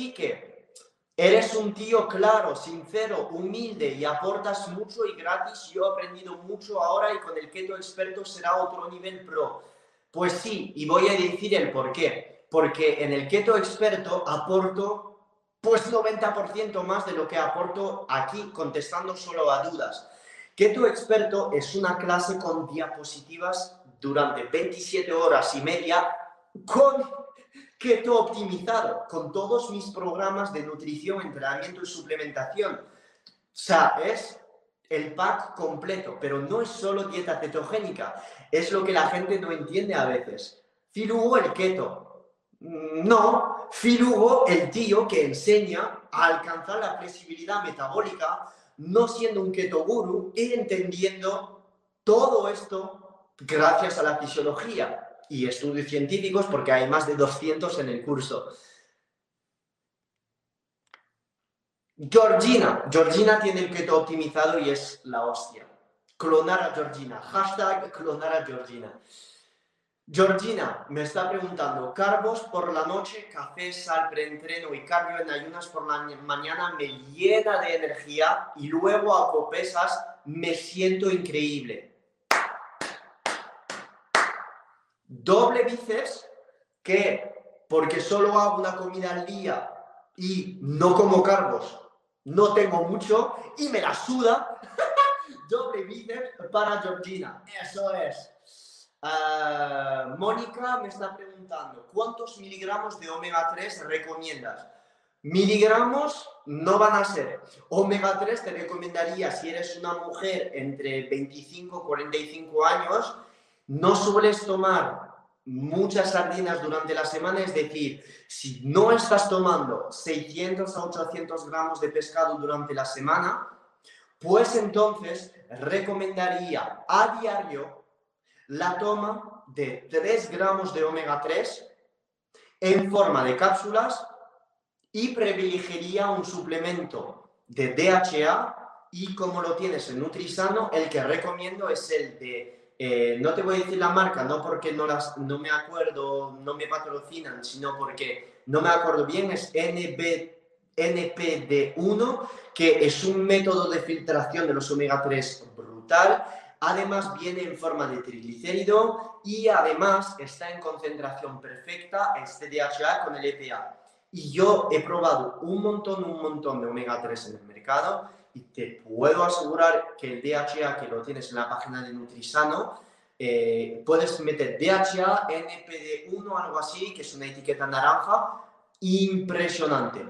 Eres un tío claro, sincero, humilde y aportas mucho y gratis. Yo he aprendido mucho ahora y con el keto experto será otro nivel pro. Pues sí, y voy a decir el por qué. Porque en el keto experto aporto pues 90% más de lo que aporto aquí contestando solo a dudas. Keto experto es una clase con diapositivas durante 27 horas y media con keto optimizado con todos mis programas de nutrición, entrenamiento y suplementación. O sea, es el pack completo, pero no es solo dieta cetogénica, es lo que la gente no entiende a veces. Filugo el keto. No, Filugo el tío que enseña a alcanzar la flexibilidad metabólica, no siendo un keto guru y entendiendo todo esto gracias a la fisiología y estudios científicos porque hay más de 200 en el curso. Georgina. Georgina tiene el keto optimizado y es la hostia. Clonar a Georgina. Hashtag clonar a Georgina. Georgina me está preguntando, carbos por la noche, café, sal, preentreno y cardio en ayunas por la mañana me llena de energía y luego a pesas me siento increíble. Doble bíceps que porque solo hago una comida al día y no como carbos, no tengo mucho y me la suda. Doble bíceps para Georgina. Eso es. Ah, Mónica me está preguntando, ¿cuántos miligramos de omega 3 recomiendas? Miligramos no van a ser. Omega 3 te recomendaría si eres una mujer entre 25 y 45 años, no sueles tomar muchas sardinas durante la semana, es decir, si no estás tomando 600 a 800 gramos de pescado durante la semana, pues entonces recomendaría a diario la toma de 3 gramos de omega 3 en forma de cápsulas y privilegiaría un suplemento de DHA y como lo tienes en Nutrisano, el que recomiendo es el de, eh, no te voy a decir la marca, no porque no, las, no me acuerdo, no me patrocinan, sino porque no me acuerdo bien, es NB, NPD1, que es un método de filtración de los omega 3 brutal Además viene en forma de triglicérido y además está en concentración perfecta este DHA con el EPA. Y yo he probado un montón, un montón de omega 3 en el mercado y te puedo asegurar que el DHA que lo tienes en la página de Nutrisano, eh, puedes meter DHA, NPD1, algo así, que es una etiqueta naranja, impresionante.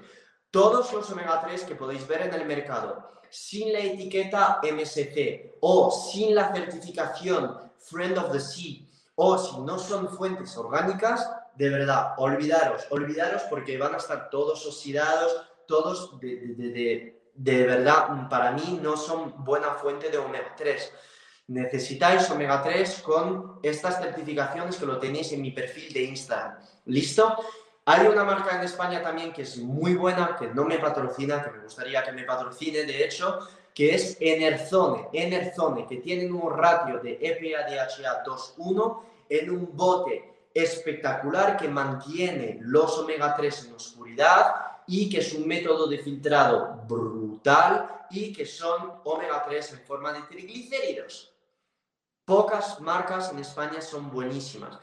Todos los omega 3 que podéis ver en el mercado sin la etiqueta MSC o sin la certificación Friend of the Sea o si no son fuentes orgánicas, de verdad, olvidaros, olvidaros porque van a estar todos oxidados, todos de, de, verdad, para mí no son buena fuente de omega 3. Necesitáis omega 3 con estas certificaciones que lo tenéis en mi perfil de Instagram. ¿Listo? Hay una marca en España también que es muy buena, que no me patrocina, que me gustaría que me patrocine, de hecho, que es Enerzone. Enerzone, que tienen un ratio de EPA-DHA 2.1 en un bote espectacular que mantiene los omega 3 en oscuridad y que es un método de filtrado brutal y que son omega 3 en forma de triglicéridos. Pocas marcas en España son buenísimas,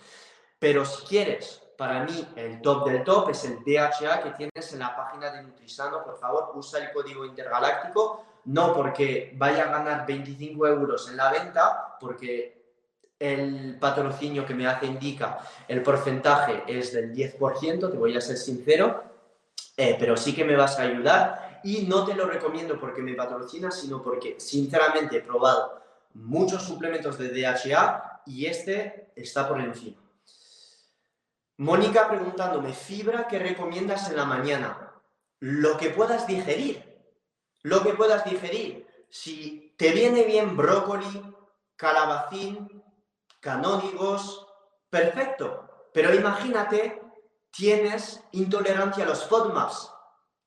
pero si quieres para mí, el top del top es el DHA que tienes en la página de Nutrisano. Por favor, usa el código intergaláctico, no porque vaya a ganar 25 euros en la venta, porque el patrocinio que me hace indica el porcentaje es del 10%, te voy a ser sincero, eh, pero sí que me vas a ayudar y no te lo recomiendo porque me patrocina, sino porque sinceramente he probado muchos suplementos de DHA y este está por encima. Mónica preguntándome, fibra que recomiendas en la mañana. Lo que puedas digerir. Lo que puedas digerir. Si te viene bien brócoli, calabacín, canónigos, perfecto. Pero imagínate, tienes intolerancia a los FODMAPs,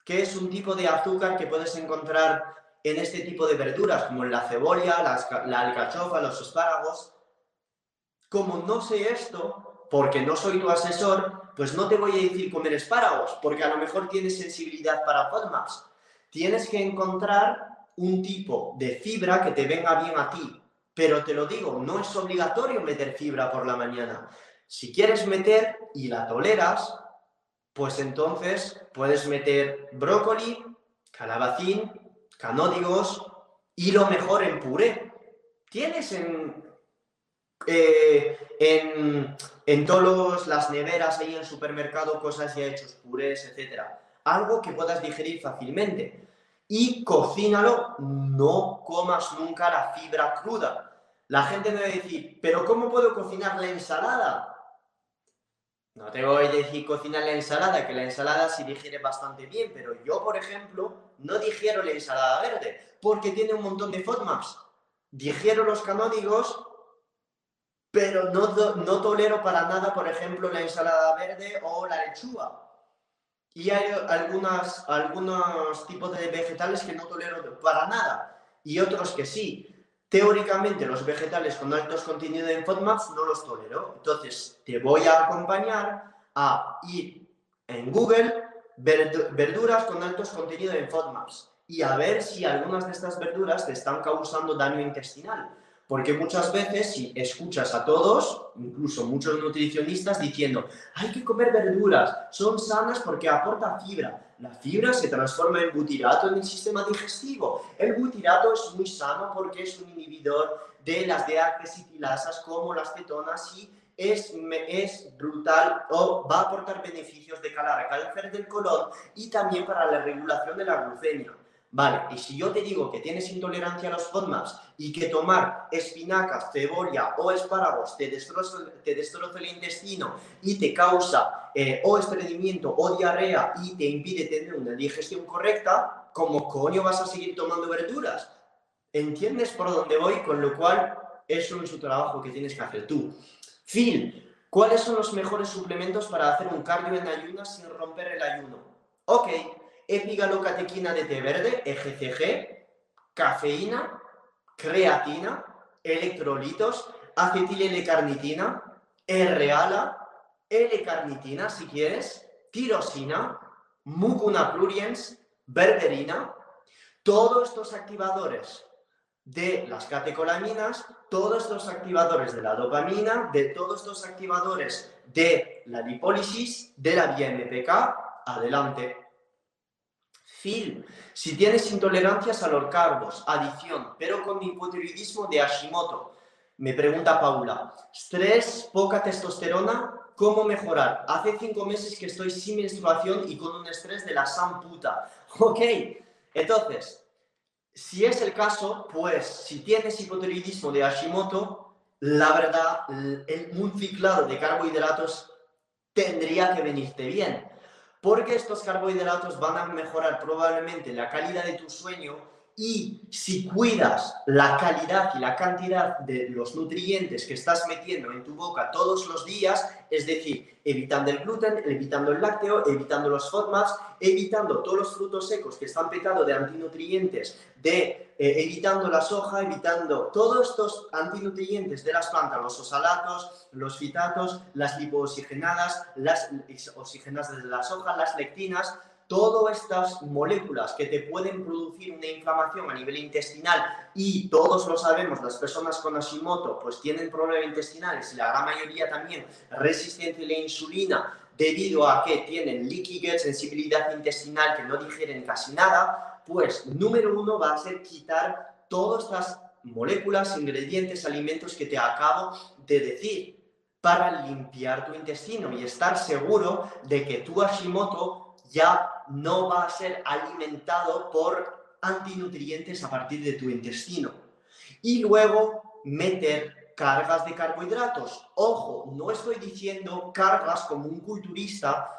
que es un tipo de azúcar que puedes encontrar en este tipo de verduras, como la cebolla, la alcachofa, los espárragos. Como no sé esto, porque no soy tu asesor, pues no te voy a decir comer espárragos, porque a lo mejor tienes sensibilidad para FODMAPs. Tienes que encontrar un tipo de fibra que te venga bien a ti. Pero te lo digo, no es obligatorio meter fibra por la mañana. Si quieres meter y la toleras, pues entonces puedes meter brócoli, calabacín, canódigos y lo mejor en puré. Tienes en, eh, en, en todas las neveras ahí en el supermercado cosas ya hechos, purés, etcétera. Algo que puedas digerir fácilmente. Y cocínalo, no comas nunca la fibra cruda. La gente me va decir, pero ¿cómo puedo cocinar la ensalada? No te voy a decir cocinar la ensalada, que la ensalada sí digiere bastante bien, pero yo, por ejemplo, no digiero la ensalada verde, porque tiene un montón de FODMAPs. Digiero los canónigos pero no, no tolero para nada, por ejemplo, la ensalada verde o la lechuga. Y hay algunas, algunos tipos de vegetales que no tolero para nada y otros que sí. Teóricamente, los vegetales con altos contenidos en FODMAPs no los tolero. Entonces, te voy a acompañar a ir en Google verduras con altos contenidos en FODMAPs y a ver si algunas de estas verduras te están causando daño intestinal. Porque muchas veces si escuchas a todos, incluso muchos nutricionistas, diciendo, hay que comer verduras, son sanas porque aporta fibra. La fibra se transforma en butirato en el sistema digestivo. El butirato es muy sano porque es un inhibidor de las deacesifilasas como las cetonas y es, es brutal o va a aportar beneficios de calar a cáncer del colon y también para la regulación de la glucemia. Vale, y si yo te digo que tienes intolerancia a los FODMAPs y que tomar espinacas, cebolla o espárragos te destroza, te el intestino y te causa eh, o estreñimiento o diarrea y te impide tener una digestión correcta, ¿cómo coño vas a seguir tomando verduras? ¿Entiendes por dónde voy? Con lo cual, eso es un trabajo que tienes que hacer tú. Phil, ¿cuáles son los mejores suplementos para hacer un cardio en ayunas sin romper el ayuno? Ok, epigalocatequina de té verde, EGCG, cafeína, creatina, electrolitos, acetil-L-carnitina, R-ala, L-carnitina si quieres, tirosina, mucuna pruriens, berberina, todos estos activadores de las catecolaminas, todos estos activadores de la dopamina, de todos estos activadores de la lipólisis, de la vía MPK, adelante. Si tienes intolerancias a los carbos, adición, pero con hipotiroidismo de Hashimoto, me pregunta Paula, estrés, poca testosterona, ¿cómo mejorar? Hace cinco meses que estoy sin menstruación y con un estrés de la san puta. Ok, entonces, si es el caso, pues si tienes hipotiroidismo de Hashimoto, la verdad, un ciclado de carbohidratos tendría que venirte bien porque estos carbohidratos van a mejorar probablemente la calidad de tu sueño y si cuidas la calidad y la cantidad de los nutrientes que estás metiendo en tu boca todos los días, es decir, evitando el gluten, evitando el lácteo, evitando los FODMAPs, evitando todos los frutos secos que están petados de antinutrientes, de, eh, evitando la soja, evitando todos estos antinutrientes de las plantas, los osalatos, los fitatos, las lipooxigenadas, las oxigenadas de la soja, las lectinas, todas estas moléculas que te pueden producir una inflamación a nivel intestinal y todos lo sabemos, las personas con Hashimoto pues tienen problemas intestinales y la gran mayoría también resistencia a la insulina debido a que tienen leaky sensibilidad intestinal, que no digieren casi nada, pues número uno va a ser quitar todas estas moléculas, ingredientes, alimentos que te acabo de decir para limpiar tu intestino y estar seguro de que tu Hashimoto ya no va a ser alimentado por antinutrientes a partir de tu intestino. Y luego meter cargas de carbohidratos. Ojo, no estoy diciendo cargas como un culturista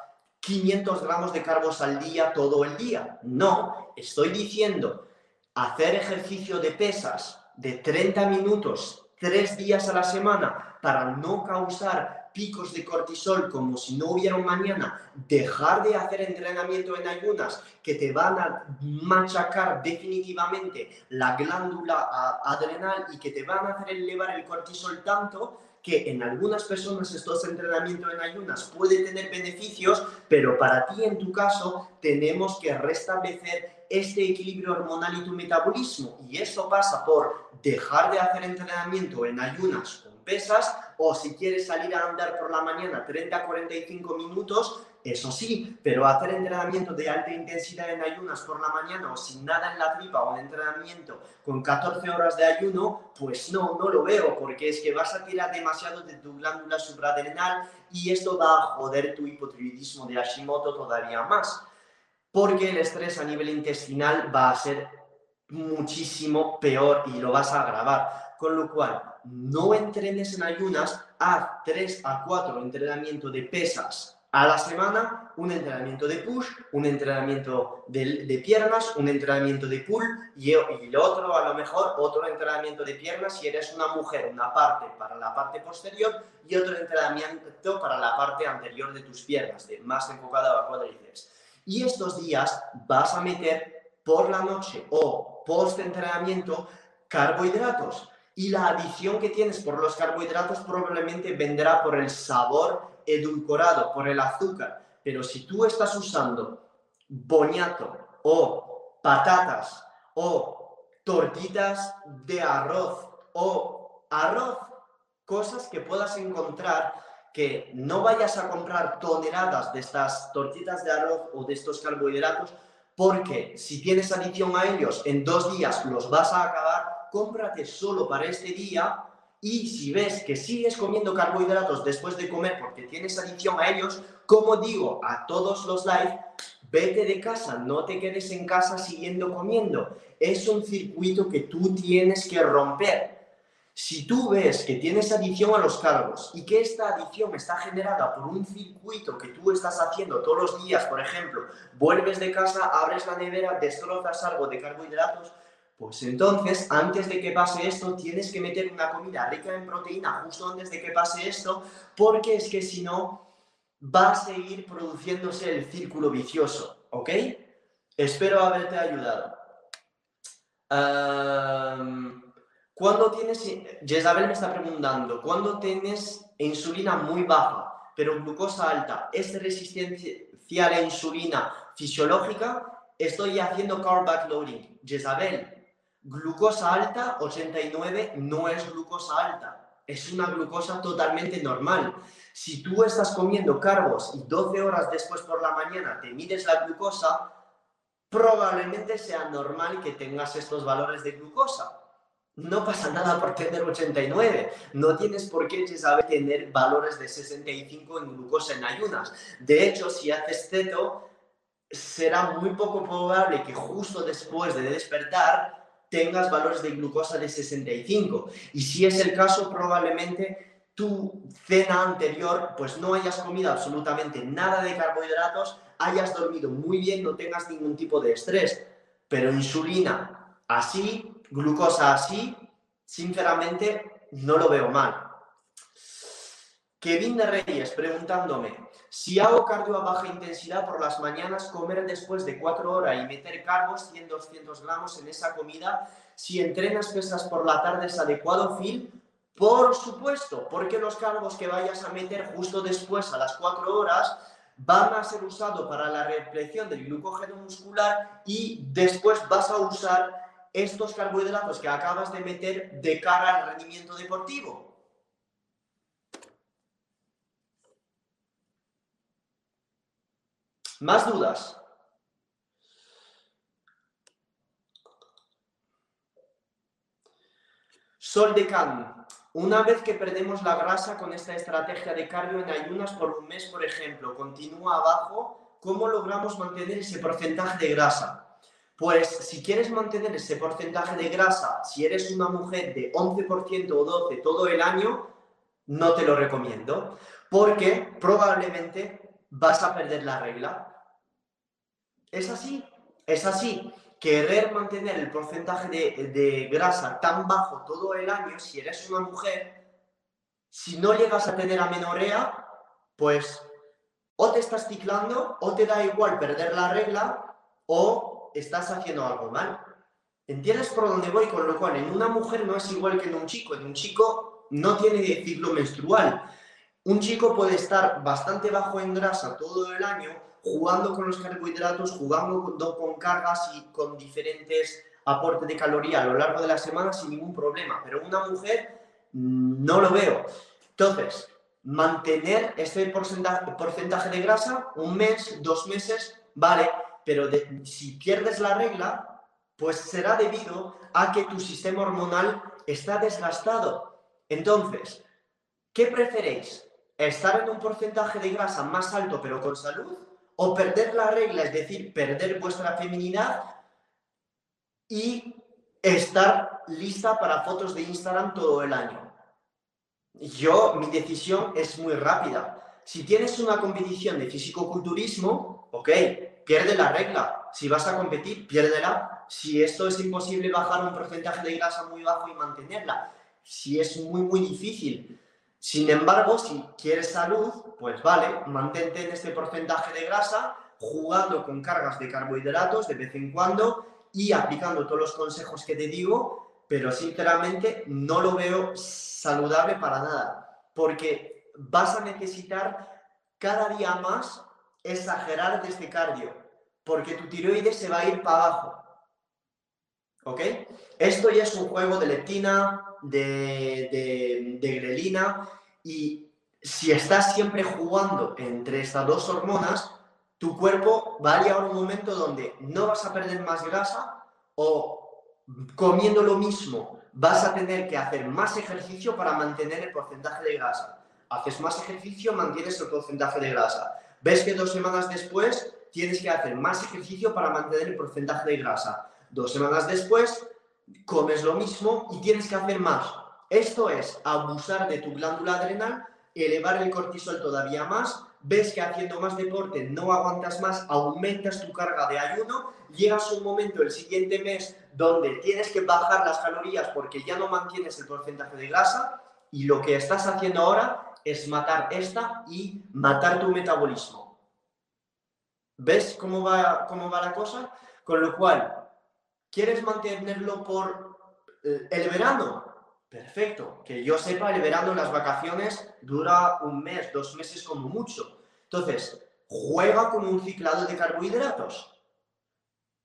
500 gramos de carbos al día todo el día. No, estoy diciendo hacer ejercicio de pesas de 30 minutos, tres días a la semana para no causar picos de cortisol como si no hubiera un mañana, dejar de hacer entrenamiento en ayunas que te van a machacar definitivamente la glándula adrenal y que te van a hacer elevar el cortisol tanto que en algunas personas estos entrenamientos en ayunas puede tener beneficios, pero para ti en tu caso tenemos que restablecer este equilibrio hormonal y tu metabolismo. Y eso pasa por dejar de hacer entrenamiento en ayunas con pesas o si quieres salir a andar por la mañana 30 45 minutos, eso sí, pero hacer entrenamiento de alta intensidad en ayunas por la mañana o sin nada en la tripa o un entrenamiento con 14 horas de ayuno, pues no, no lo veo, porque es que vas a tirar demasiado de tu glándula supraadrenal y esto va a joder tu hipotiroidismo de Hashimoto todavía más, porque el estrés a nivel intestinal va a ser muchísimo peor y lo vas a agravar. Con lo cual, no entrenes en ayunas, haz 3 a 4 entrenamientos de pesas A la semana, un entrenamiento de push, un entrenamiento de, piernas, un entrenamiento de pull y, el otro, a lo mejor, otro entrenamiento de piernas si eres una mujer, una parte para la parte posterior y otro entrenamiento para la parte anterior de tus piernas, de más enfocado a cuádriceps. Y estos días vas a meter por la noche o post entrenamiento carbohidratos. Y la adición que tienes por los carbohidratos probablemente vendrá por el sabor edulcorado por el azúcar, pero si tú estás usando boñato o patatas o tortitas de arroz o arroz, cosas que puedas encontrar que no vayas a comprar toneladas de estas tortitas de arroz o de estos carbohidratos, porque si tienes adición a ellos, en dos días los vas a acabar, cómprate solo para este día y si ves que sigues comiendo carbohidratos después de comer porque tienes adicción a ellos, como digo a todos los live, vete de casa, no te quedes en casa siguiendo comiendo. Es un circuito que tú tienes que romper. Si tú ves que tienes adicción a los carbos y que esta adicción está generada por un circuito que tú estás haciendo todos los días, por ejemplo, vuelves de casa, abres la nevera, destrozas algo de carbohidratos, pues entonces, antes de que pase esto, tienes que meter una comida rica en proteína justo antes de que pase esto, porque es que si no, va a seguir produciéndose el círculo vicioso, ¿ok? Espero haberte ayudado. Cuando tienes, Jezabel me está preguntando, cuando tienes insulina muy baja, pero glucosa alta, ¿es resistencia a la insulina fisiológica? Estoy haciendo carb backloading. Jezabel, Glucosa alta, 89, no es glucosa alta, es una glucosa totalmente normal. Si tú estás comiendo carbos y 12 horas después por la mañana te mides la glucosa, probablemente sea normal que tengas estos valores de glucosa. No pasa nada por tener 89. No tienes por qué saber tener valores de 65 en glucosa en ayunas. De hecho, si haces ceto, será muy poco probable que justo después de despertar tengas valores de glucosa de 65. Y si es el caso, probablemente tu cena anterior, pues no hayas comido absolutamente nada de carbohidratos, hayas dormido muy bien, no tengas ningún tipo de estrés. Pero insulina así, glucosa así, sinceramente no lo veo mal. Kevin de Reyes preguntándome, si hago cardio a baja intensidad por las mañanas, comer después de 4 horas y meter carbos 100-200 gramos en esa comida, si entrenas pesas por la tarde es adecuado, Phil. Por supuesto, porque los carbos que vayas a meter justo después a las 4 horas van a ser usados para la represión del glucógeno muscular y después vas a usar estos carbohidratos que acabas de meter de cara al rendimiento deportivo. ¿Más dudas? Sol de Can. Una vez que perdemos la grasa con esta estrategia de cardio en ayunas por un mes, por ejemplo, continúa abajo, ¿cómo logramos mantener ese porcentaje de grasa? Pues si quieres mantener ese porcentaje de grasa, si eres una mujer de 11% o 12% todo el año, no te lo recomiendo, porque probablemente vas a perder la regla. Es así, es así. Querer mantener el porcentaje de, grasa tan bajo todo el año, si eres una mujer, si no llegas a tener amenorrea, pues o te estás ciclando, o te da igual perder la regla, o estás haciendo algo mal. ¿Entiendes por dónde voy? Con lo cual, en una mujer no es igual que en un chico. En un chico no tiene ciclo menstrual. Un chico puede estar bastante bajo en grasa todo el año, jugando con los carbohidratos, jugando con, cargas y con diferentes aportes de caloría a lo largo de la semana sin ningún problema. Pero una mujer mm, no lo veo. Entonces, mantener este porcentaje, porcentaje de grasa un mes, dos meses, vale, pero si pierdes la regla, pues será debido a que tu sistema hormonal está desgastado. Entonces, ¿qué preferéis? ¿Estar en un porcentaje de grasa más alto pero con salud? o perder la regla, es decir, perder vuestra feminidad y estar lista para fotos de Instagram todo el año. Yo, mi decisión es muy rápida. Si tienes una competición de físico-culturismo, ok, pierde la regla. Si vas a competir, piérdela. Si esto es imposible bajar un porcentaje de grasa muy bajo y mantenerla, si es muy, muy difícil. Sin embargo, si quieres salud, pues vale, mantente en este porcentaje de grasa, jugando con cargas de carbohidratos de vez en cuando y aplicando todos los consejos que te digo, pero sinceramente no lo veo saludable para nada, porque vas a necesitar cada día más exagerar de este cardio, porque tu tiroides se va a ir para abajo. ¿Ok? Esto ya es un juego de leptina, de, de, grelina, y si estás siempre jugando entre estas dos hormonas, tu cuerpo va a llegar a un momento donde no vas a perder más grasa o comiendo lo mismo vas a tener que hacer más ejercicio para mantener el porcentaje de grasa. Haces más ejercicio, mantienes el porcentaje de grasa. Ves que dos semanas después tienes que hacer más ejercicio para mantener el porcentaje de grasa. Dos semanas después comes lo mismo y tienes que hacer más. Esto es abusar de tu glándula adrenal, elevar el cortisol todavía más, ves que haciendo más deporte no aguantas más, aumentas tu carga de ayuno, llegas a un momento el siguiente mes donde tienes que bajar las calorías porque ya no mantienes el porcentaje de grasa y lo que estás haciendo ahora es matar esta y matar tu metabolismo. ¿Ves cómo va, cómo va la cosa? Con lo cual, ¿quieres mantenerlo por eh, el verano? Perfecto. Que yo sepa, el verano, las vacaciones, dura un mes, dos meses como mucho. Entonces, juega con un ciclado de carbohidratos.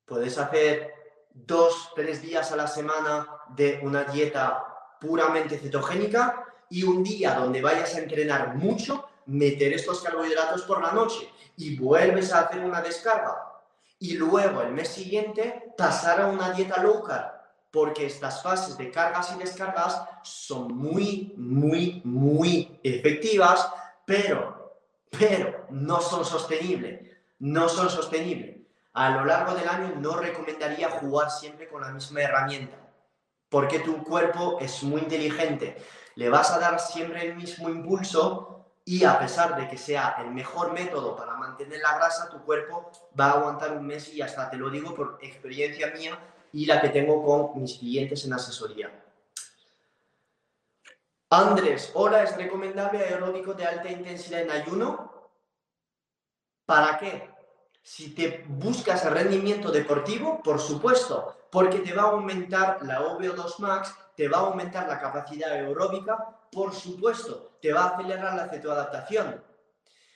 Puedes hacer dos, tres días a la semana de una dieta puramente cetogénica y un día donde vayas a entrenar mucho, meter estos carbohidratos por la noche y vuelves a hacer una descarga. Y luego el mes siguiente pasar a una dieta low carb, porque estas fases de cargas y descargas son muy, muy, muy efectivas, pero, pero no son sostenibles. No son sostenibles. A lo largo del año no recomendaría jugar siempre con la misma herramienta, porque tu cuerpo es muy inteligente le vas a dar siempre el mismo impulso y a pesar de que sea el mejor método para mantener la grasa, tu cuerpo va a aguantar un mes y hasta te lo digo por experiencia mía y la que tengo con mis clientes en asesoría. Andrés, hola, ¿es recomendable aeróbico de alta intensidad en ayuno? ¿Para qué? Si te buscas rendimiento deportivo, por supuesto, porque te va a aumentar la OVO2 max te va a aumentar la capacidad aeróbica, por supuesto, te va a acelerar la cetoadaptación.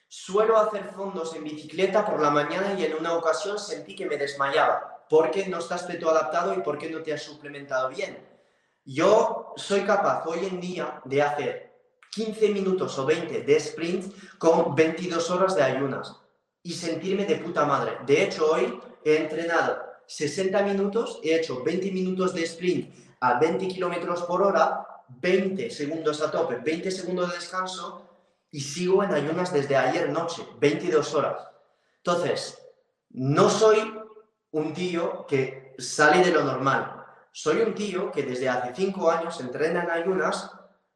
Suelo hacer fondos en bicicleta por la mañana y en una ocasión sentí que me desmayaba. ¿Por qué no estás cetoadaptado y por qué no te has suplementado bien? Yo soy capaz hoy en día de hacer 15 minutos o 20 de sprint con 22 horas de ayunas y sentirme de puta madre. De hecho, hoy he entrenado 60 minutos, he hecho 20 minutos de sprint a 20 kilómetros por hora, 20 segundos a tope, 20 segundos de descanso y sigo en ayunas desde ayer noche, 22 horas. Entonces, no soy un tío que sale de lo normal. Soy un tío que desde hace 5 años entrena en ayunas,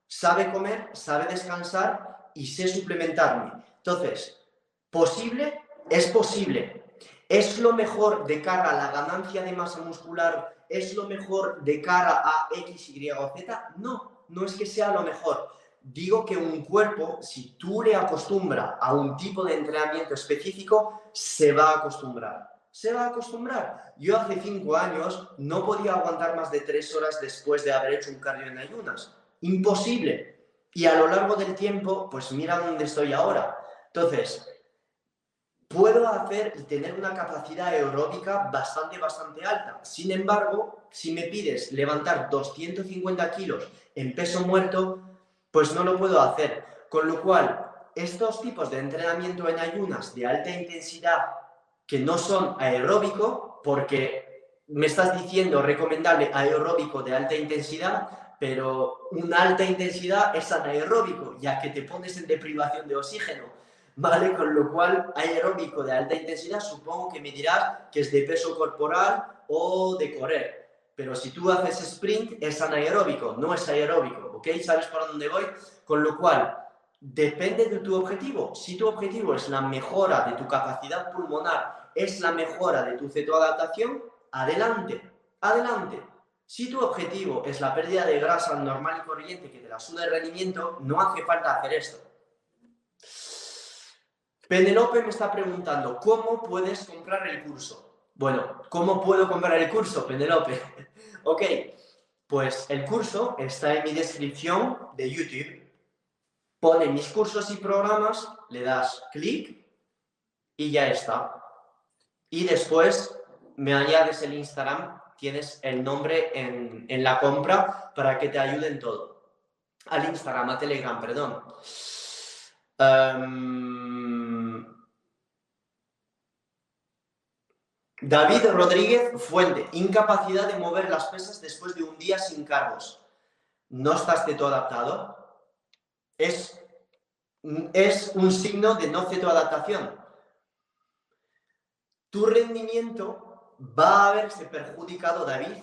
sabe comer, sabe descansar y sé suplementarme. Entonces, ¿posible? Es posible. ¿Es lo mejor de cara a la ganancia de masa muscular ¿Es lo mejor de cara a X, Y o Z? No, no es que sea lo mejor. Digo que un cuerpo, si tú le acostumbras a un tipo de entrenamiento específico, se va a acostumbrar. Se va a acostumbrar. Yo hace cinco años no podía aguantar más de tres horas después de haber hecho un cardio en ayunas. Imposible. Y a lo largo del tiempo, pues mira dónde estoy ahora. Entonces, puedo hacer y tener una capacidad aeróbica bastante, bastante alta. Sin embargo, si me pides levantar 250 kilos en peso muerto, pues no lo puedo hacer. Con lo cual, estos tipos de entrenamiento en ayunas de alta intensidad que no son aeróbico, porque me estás diciendo recomendable aeróbico de alta intensidad, pero una alta intensidad es anaeróbico, ya que te pones en deprivación de oxígeno ¿vale? Con lo cual, aeróbico de alta intensidad, supongo que me dirás que es de peso corporal o de correr. Pero si tú haces sprint, es anaeróbico, no es aeróbico, ¿ok? ¿Sabes por dónde voy? Con lo cual, Depende de tu objetivo. Si tu objetivo es la mejora de tu capacidad pulmonar, es la mejora de tu cetoadaptación, adelante, adelante. Si tu objetivo es la pérdida de grasa normal y corriente que te la suda el rendimiento, no hace falta hacer esto. Penelope me está preguntando, ¿cómo puedes comprar el curso? Bueno, ¿cómo puedo comprar el curso, Penelope? ok, pues el curso está en mi descripción de YouTube. Pone mis cursos y programas, le das clic y ya está. Y después me añades el Instagram, tienes el nombre en, la compra para que te ayuden todo. Al Instagram, a Telegram, perdón. Em, David Rodríguez Fuente, incapacidad de mover las pesas después de un día sin cargos. ¿No estás ceto adaptado? Es, es un signo de no cetoadaptación. Tu rendimiento va a haberse perjudicado, David,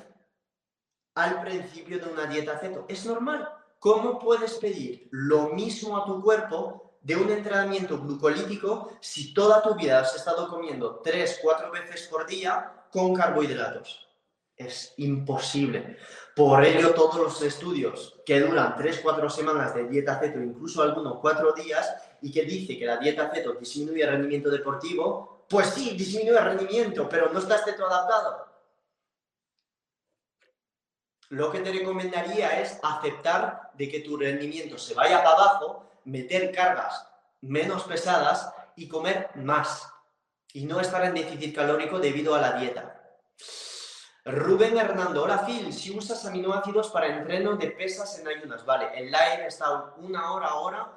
al principio de una dieta ceto. Es normal. ¿Cómo puedes pedir lo mismo a tu cuerpo de un entrenamiento glucolítico si toda tu vida has estado comiendo 3, 4 veces por día con carbohidratos. Es imposible. Por ello, todos los estudios que duran 3, 4 semanas de dieta ceto, incluso algunos 4 días, y que dice que la dieta ceto disminuye el rendimiento deportivo, pues sí, disminuye el rendimiento, pero no estás ceto adaptado. Lo que te recomendaría es aceptar de que tu rendimiento se vaya para abajo meter cargas menos pesadas y comer más y no estar en déficit calórico debido a la dieta. Rubén Hernando, hola Phil, si usas aminoácidos para entreno de pesas en ayunas, vale, el live está una hora ahora,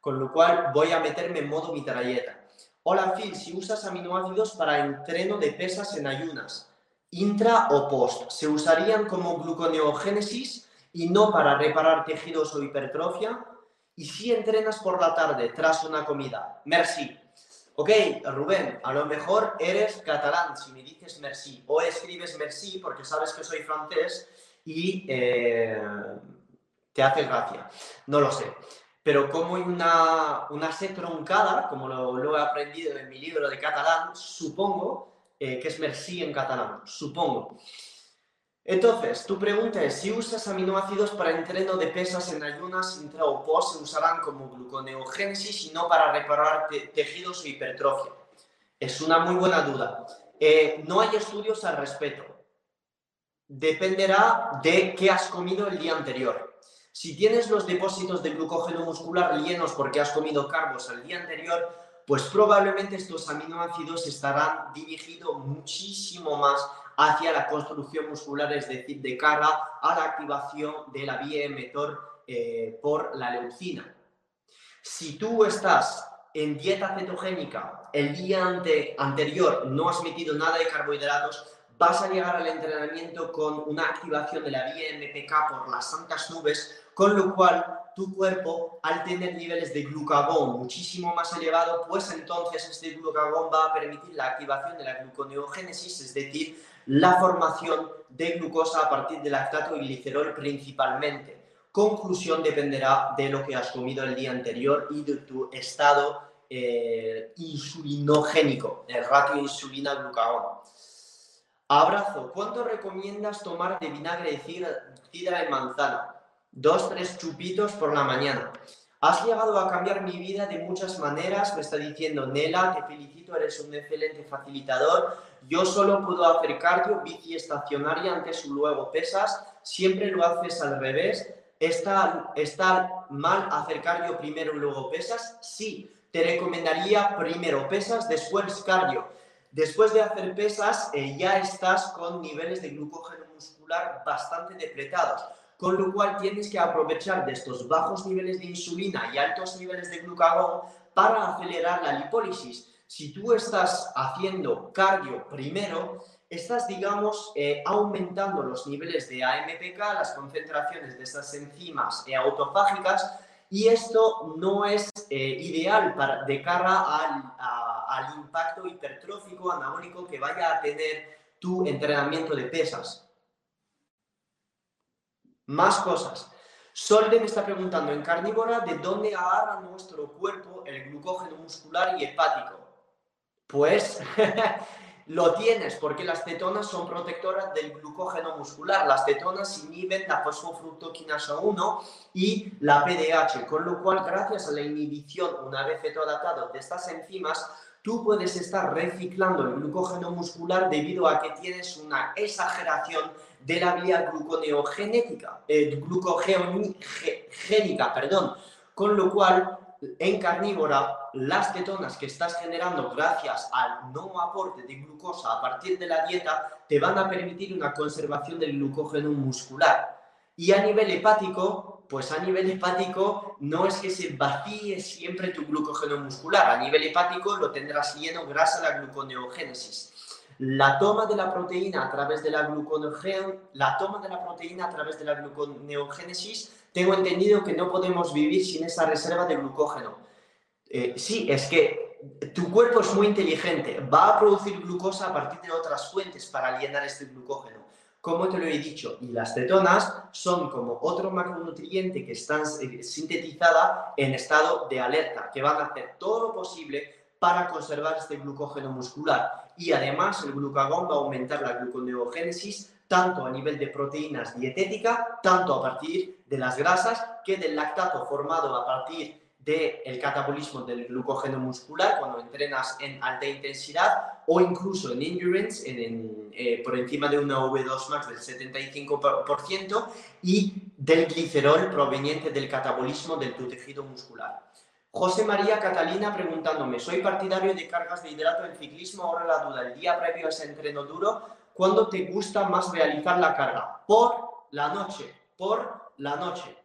con lo cual voy a meterme en modo mitralleta. Hola Phil, si usas aminoácidos para entreno de pesas en ayunas, intra o post, ¿se usarían como gluconeogénesis y no para reparar tejidos o hipertrofia? Y si entrenas por la tarde tras una comida, merci. Ok, Rubén, a lo mejor eres catalán si me dices merci o escribes merci porque sabes que soy francés y eh, te hace gracia. No lo sé. Pero como una, una C truncada, como lo, he aprendido en mi libro de catalán, supongo eh, que es merci en catalán, supongo. Entonces, tu pregunta es, si usas aminoácidos para entreno de pesas en ayunas intra o post, se usarán como gluconeogénesis y no para reparar tejidos o hipertrofia. Es una muy buena duda. Eh, no hay estudios al respecto. Dependerá de qué has comido el día anterior. Si tienes los depósitos de glucógeno muscular llenos porque has comido carbos el día anterior, pues probablemente estos aminoácidos estarán dirigidos muchísimo más hacia la construcción muscular, es decir, de cara a la activación de la vía emetor eh, por la leucina. Si tú estás en dieta cetogénica el día anterior, no has metido nada de carbohidratos, vas a llegar al entrenamiento con una activación de la vía MPK por las santas nubes, con lo cual tu cuerpo, al tener niveles de glucagón muchísimo más elevado, pues entonces este glucagón va a permitir la activación de la gluconeogénesis, es decir, la formación de glucosa a partir de lactato y glicerol principalmente. Conclusión dependerá de lo que has comido el día anterior y de tu estado eh, insulinogénico, el ratio insulina-glucagón. Abrazo. ¿Cuánto recomiendas tomar de vinagre de cidra de manzana? Dos, tres chupitos por la mañana. Has llegado a cambiar mi vida de muchas maneras, me está diciendo Nela, te felicito, eres un excelente facilitador. Yo solo puedo hacer cardio, bici estacionaria, antes y luego pesas, siempre lo haces al revés. ¿Está, ¿Está mal hacer cardio primero y luego pesas? Sí, te recomendaría primero pesas, después cardio. Después de hacer pesas, eh, ya estás con niveles de glucógeno muscular bastante depletados con lo cual tienes que aprovechar de estos bajos niveles de insulina y altos niveles de glucagón para acelerar la lipólisis. Si tú estás haciendo cardio primero, estás, digamos, eh, aumentando los niveles de AMPK, las concentraciones de estas enzimas autofágicas, y esto no es eh, ideal para, de cara al, al impacto hipertrófico anabólico que vaya a tener tu entrenamiento de pesas. Más cosas. Solde me está preguntando en carnívora de dónde agarra nuestro cuerpo el glucógeno muscular y hepático. Pues lo tienes porque las cetonas son protectoras del glucógeno muscular. Las cetonas inhiben la fosfofructoquinasa 1 y la PDH, con lo cual gracias a la inhibición una vez cetoadaptado de estas enzimas, tú puedes estar reciclando el glucógeno muscular debido a que tienes una exageración de la vía gluconeogénica, eh, perdón, con lo cual en carnívora las cetonas que estás generando gracias al no aporte de glucosa a partir de la dieta te van a permitir una conservación del glucógeno muscular. Y a nivel hepático, pues a nivel hepático no es que se vacíe siempre tu glucógeno muscular, a nivel hepático lo tendrás lleno gracias a la gluconeogénesis. La toma de la proteína a través de la la toma de la proteína a través de la gluconeogénesis, tengo entendido que no podemos vivir sin esa reserva de glucógeno. Eh, sí, es que tu cuerpo es muy inteligente, va a producir glucosa a partir de otras fuentes para llenar este glucógeno. Como te lo he dicho, y las cetonas son como otro macronutriente que están eh, sintetizada en estado de alerta, que van a hacer todo lo posible para conservar este glucógeno muscular. Y además el glucagón va a aumentar la gluconeogénesis tanto a nivel de proteínas dietética, tanto a partir de las grasas, que del lactato formado a partir del catabolismo del glucógeno muscular cuando entrenas en alta intensidad o incluso en endurance, en, eh, por encima de una V2 max del 75% y del glicerol proveniente del catabolismo de tu tejido muscular. José María Catalina preguntándome, soy partidario de cargas de hidrato en ciclismo, ahora la duda, el día previo a ese entreno duro, ¿cuándo te gusta más realizar la carga? Por la noche, por la noche.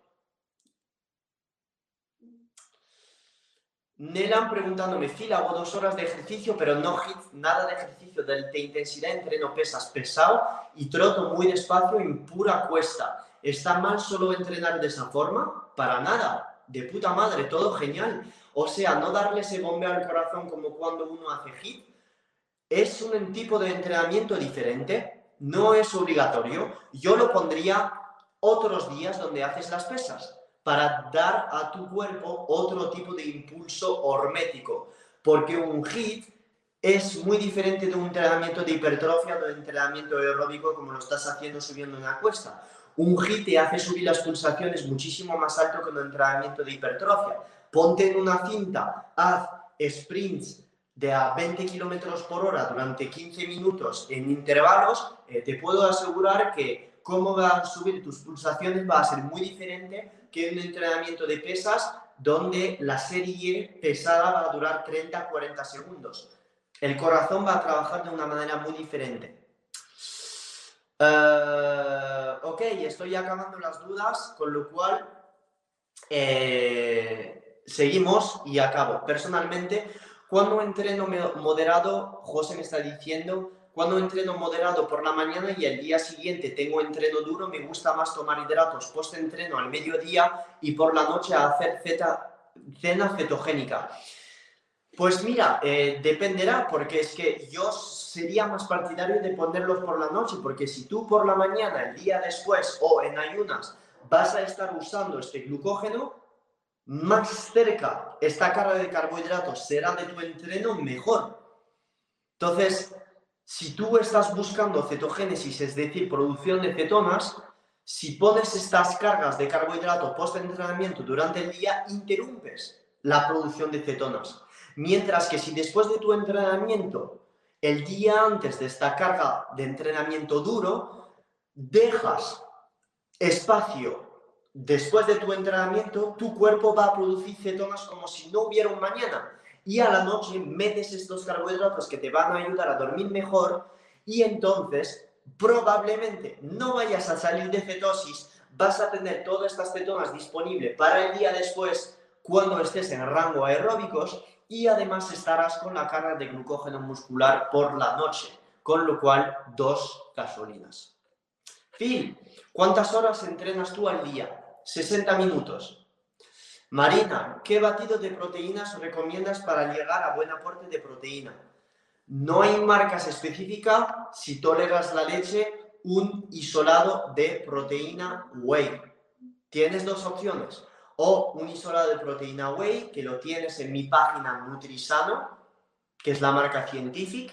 Nelan preguntándome, Phil, hago dos horas de ejercicio, pero no hit, nada de ejercicio de, de intensidad, entreno pesas pesado y troto muy despacio en pura cuesta. ¿Está mal solo entrenar de esa forma? Para nada de puta madre, todo genial. O sea, no darle ese bombeo al corazón como cuando uno hace hit, es un tipo de entrenamiento diferente, no es obligatorio. Yo lo pondría otros días donde haces las pesas para dar a tu cuerpo otro tipo de impulso hormético, porque un hit es muy diferente de un entrenamiento de hipertrofia o de entrenamiento aeróbico como lo estás haciendo subiendo una cuesta. Un HIIT te hace subir las pulsaciones muchísimo más alto que un entrenamiento de hipertrofia. Ponte en una cinta, haz sprints de a 20 kilómetros por hora durante 15 minutos en intervalos, eh, te puedo asegurar que cómo van a subir tus pulsaciones va a ser muy diferente que un entrenamiento de pesas donde la serie pesada va a durar 30-40 segundos. El corazón va a trabajar de una manera muy diferente. Uh, ok, estoy acabando las dudas, con lo cual eh, seguimos y acabo. Personalmente, cuando entreno moderado, José me está diciendo, cuando entreno moderado por la mañana y el día siguiente. Tengo entreno duro, me gusta más tomar hidratos post-entreno al mediodía y por la noche hacer cena cetogénica. Pues mira, eh, dependerá, porque es que yo sería más partidario de ponerlos por la noche, porque si tú por la mañana, el día después o en ayunas vas a estar usando este glucógeno, más cerca esta carga de carbohidratos será de tu entreno, mejor. Entonces, si tú estás buscando cetogénesis, es decir, producción de cetonas, si pones estas cargas de carbohidrato post-entrenamiento durante el día, interrumpes la producción de cetonas. Mientras que si después de tu entrenamiento, el día antes de esta carga de entrenamiento duro, dejas espacio después de tu entrenamiento, tu cuerpo va a producir cetonas como si no hubiera un mañana. Y a la noche metes estos carbohidratos que te van a ayudar a dormir mejor y entonces probablemente no vayas a salir de cetosis, vas a tener todas estas cetonas disponibles para el día después cuando estés en rango aeróbicos y además estarás con la carga de glucógeno muscular por la noche, con lo cual dos gasolinas. Phil, ¿cuántas horas entrenas tú al día? 60 minutos. Marina, ¿qué batido de proteínas recomiendas para llegar a buen aporte de proteína? No hay marcas específicas si toleras la leche, un isolado de proteína whey. tienes dos opciones. O un isolado de proteína whey, que lo tienes en mi página Nutrisano, que es la marca Scientific.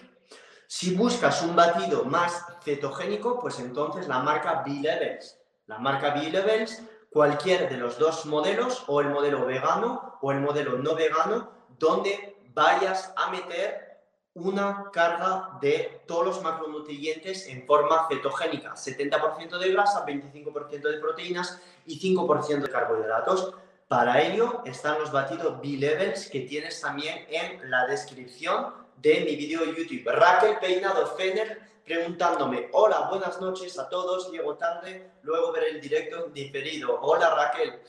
Si buscas un batido más cetogénico, pues entonces la marca B-Levels. La marca B-Levels, cualquier de los dos modelos, o el modelo vegano o el modelo no vegano, donde vayas a meter una carga de todos los macronutrientes en forma cetogénica, 70% de grasa, 25% de proteínas y 5% de carbohidratos. Para ello están los batidos B-Levels que tienes también en la descripción de mi vídeo de YouTube. Raquel Peinado Fener preguntándome, hola, buenas noches a todos, llego tarde, luego ver el directo diferido. Hola Raquel.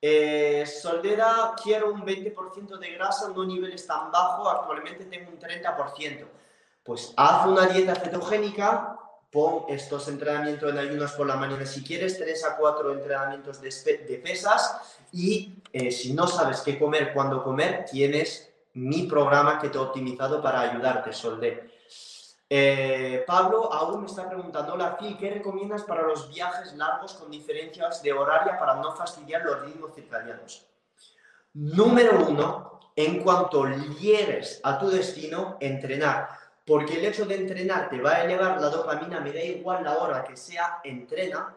Eh, Soldera, quiero un 20% de grasa, no niveles tan bajos, actualmente tengo un 30%. Pues haz una dieta cetogénica, pon estos entrenamientos en ayunos por la mañana si quieres, 3 a 4 entrenamientos de, de pesas y eh, si no sabes qué comer, cuándo comer, tienes mi programa que te he optimizado para ayudarte, Solde. Eh, Pablo aún me está preguntando, hola Phil, ¿qué recomiendas para los viajes largos con diferencias de horaria para no fastidiar los ritmos circadianos? Número uno, en cuanto llegues a tu destino, entrenar. Porque el hecho de entrenar te va a elevar la dopamina, me da igual la hora que sea, entrena.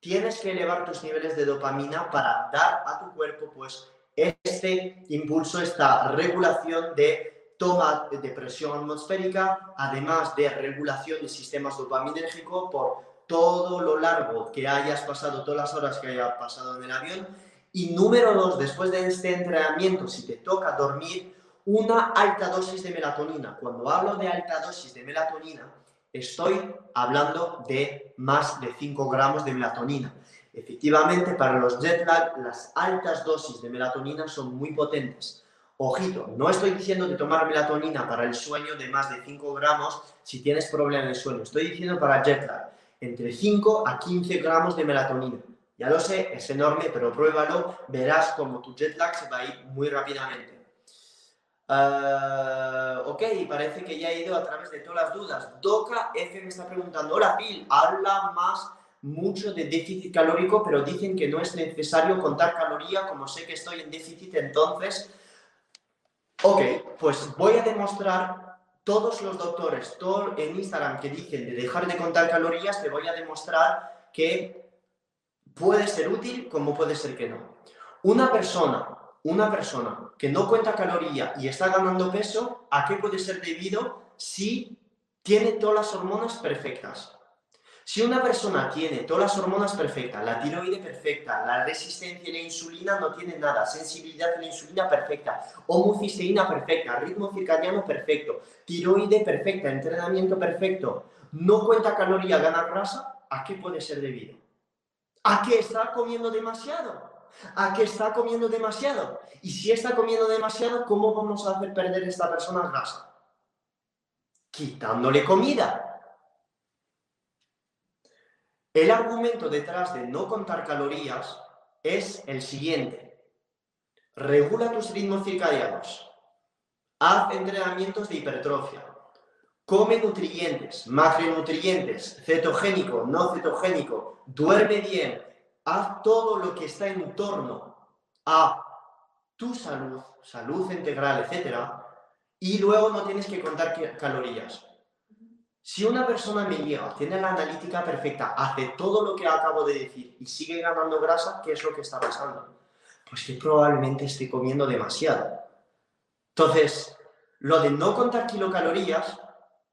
Tienes que elevar tus niveles de dopamina para dar a tu cuerpo pues este impulso, esta regulación de toma de presión atmosférica, además de regulación de sistemas dopaminérgicos por todo lo largo que hayas pasado, todas las horas que hayas pasado en el avión. Y número dos, después de este entrenamiento, si te toca dormir, una alta dosis de melatonina. Cuando hablo de alta dosis de melatonina, estoy hablando de más de 5 gramos de melatonina. Efectivamente, para los jet lag, las altas dosis de melatonina son muy potentes. Ojito, no estoy diciendo de tomar melatonina para el sueño de más de 5 gramos si tienes problemas de sueño. Estoy diciendo para jet lag, entre 5 a 15 gramos de melatonina. Ya lo sé, es enorme, pero pruébalo, verás como tu jet lag se va a ir muy rápidamente. Uh, ok, parece que ya he ido a través de todas las dudas. Doca F me está preguntando, hola Phil, habla más mucho de déficit calórico, pero dicen que no es necesario contar caloría, como sé que estoy en déficit, entonces Ok, pues voy a demostrar todos los doctores todo en Instagram que dicen de dejar de contar calorías, te voy a demostrar que puede ser útil como puede ser que no. Una persona, una persona que no cuenta caloría y está ganando peso, ¿a qué puede ser debido si tiene todas las hormonas perfectas? Si una persona tiene todas las hormonas perfectas, la tiroide perfecta, la resistencia a la insulina no tiene nada, sensibilidad a la insulina perfecta, homocisteína perfecta, ritmo circadiano perfecto, tiroide perfecta, entrenamiento perfecto, no cuenta caloría, gana grasa, ¿a qué puede ser debido? ¿A qué está comiendo demasiado? ¿A qué está comiendo demasiado? Y si está comiendo demasiado, ¿cómo vamos a hacer perder a esta persona grasa? Quitándole comida. El argumento detrás de no contar calorías es el siguiente. Regula tus ritmos circadianos. Haz entrenamientos de hipertrofia. Come nutrientes, macronutrientes, cetogénico, no cetogénico. Duerme bien. Haz todo lo que está en torno a tu salud, salud integral, etc. Y luego no tienes que contar calorías. Si una persona me llega, tiene la analítica perfecta, hace todo lo que acabo de decir y sigue ganando grasa, ¿qué es lo que está pasando? Pues que probablemente esté comiendo demasiado. Entonces, lo de no contar kilocalorías,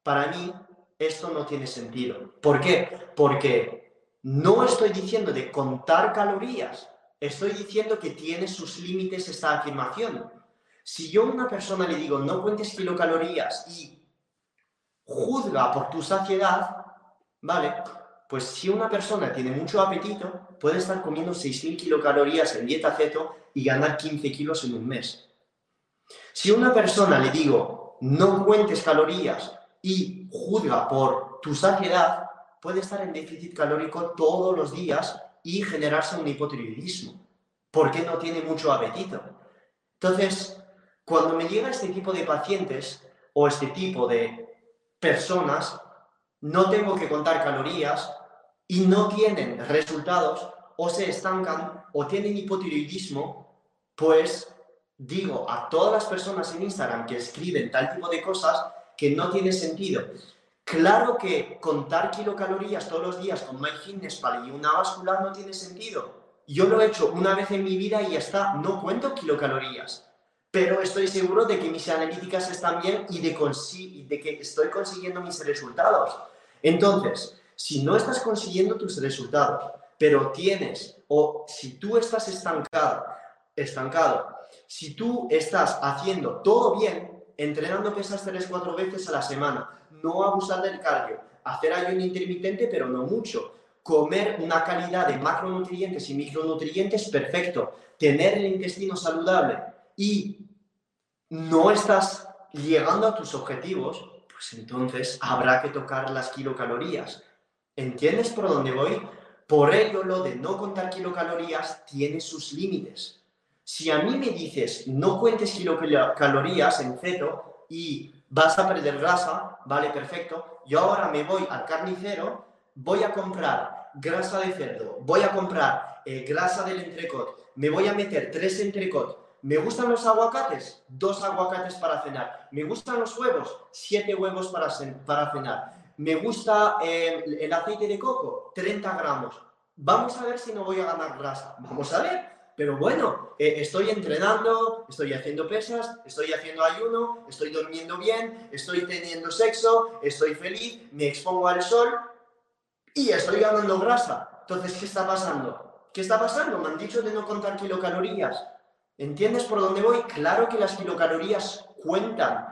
para mí, esto no tiene sentido. ¿Por qué? Porque no estoy diciendo de contar calorías, estoy diciendo que tiene sus límites esta afirmación. Si yo a una persona le digo no cuentes kilocalorías y juzga por tu saciedad, ¿vale? Pues si una persona tiene mucho apetito, puede estar comiendo 6.000 kilocalorías en dieta ceto y ganar 15 kilos en un mes. Si una persona le digo, no cuentes calorías y juzga por tu saciedad, puede estar en déficit calórico todos los días y generarse un hipotiroidismo, porque no tiene mucho apetito. Entonces, cuando me llega este tipo de pacientes o este tipo de personas, no tengo que contar calorías y no tienen resultados, o se estancan o tienen hipotiroidismo, pues digo a todas las personas en Instagram que escriben tal tipo de cosas que no tiene sentido. Claro que contar kilocalorías todos los días con MyFitnessPal y una báscula no tiene sentido. Yo lo he hecho una vez en mi vida y ya está, no cuento kilocalorías. Pero estoy seguro de que mis analíticas están bien y de, que estoy consiguiendo mis resultados. Entonces, si no estás consiguiendo tus resultados, pero tienes, o si tú estás estancado, estancado, si tú estás haciendo todo bien, entrenando pesas 3-4 veces a la semana, no abusar del cardio, hacer ayuno intermitente, pero no mucho, comer una calidad de macronutrientes y micronutrientes perfecto, tener el intestino saludable y no estás llegando a tus objetivos, pues entonces habrá que tocar las kilocalorías. ¿Entiendes por dónde voy? Por ello, lo de no contar kilocalorías tiene sus límites. Si a mí me dices no cuentes kilocalorías en ceto y vas a perder grasa, vale, perfecto. Yo ahora me voy al carnicero, voy a comprar grasa de cerdo, voy a comprar eh, grasa del entrecot, me voy a meter tres entrecot. ¿Me gustan los aguacates? Dos aguacates para cenar. ¿Me gustan los huevos? Siete huevos para, cenar. ¿Me gusta eh, el aceite de coco? 30 gramos. Vamos a ver si no voy a ganar grasa. Vamos a ver. Pero bueno, eh, estoy entrenando, estoy haciendo pesas, estoy haciendo ayuno, estoy durmiendo bien, estoy teniendo sexo, estoy feliz, me expongo al sol y estoy ganando grasa. Entonces, ¿qué está pasando? ¿Qué está pasando? Me han dicho de no contar kilocalorías. ¿Entiendes por dónde voy? Claro que las kilocalorías cuentan.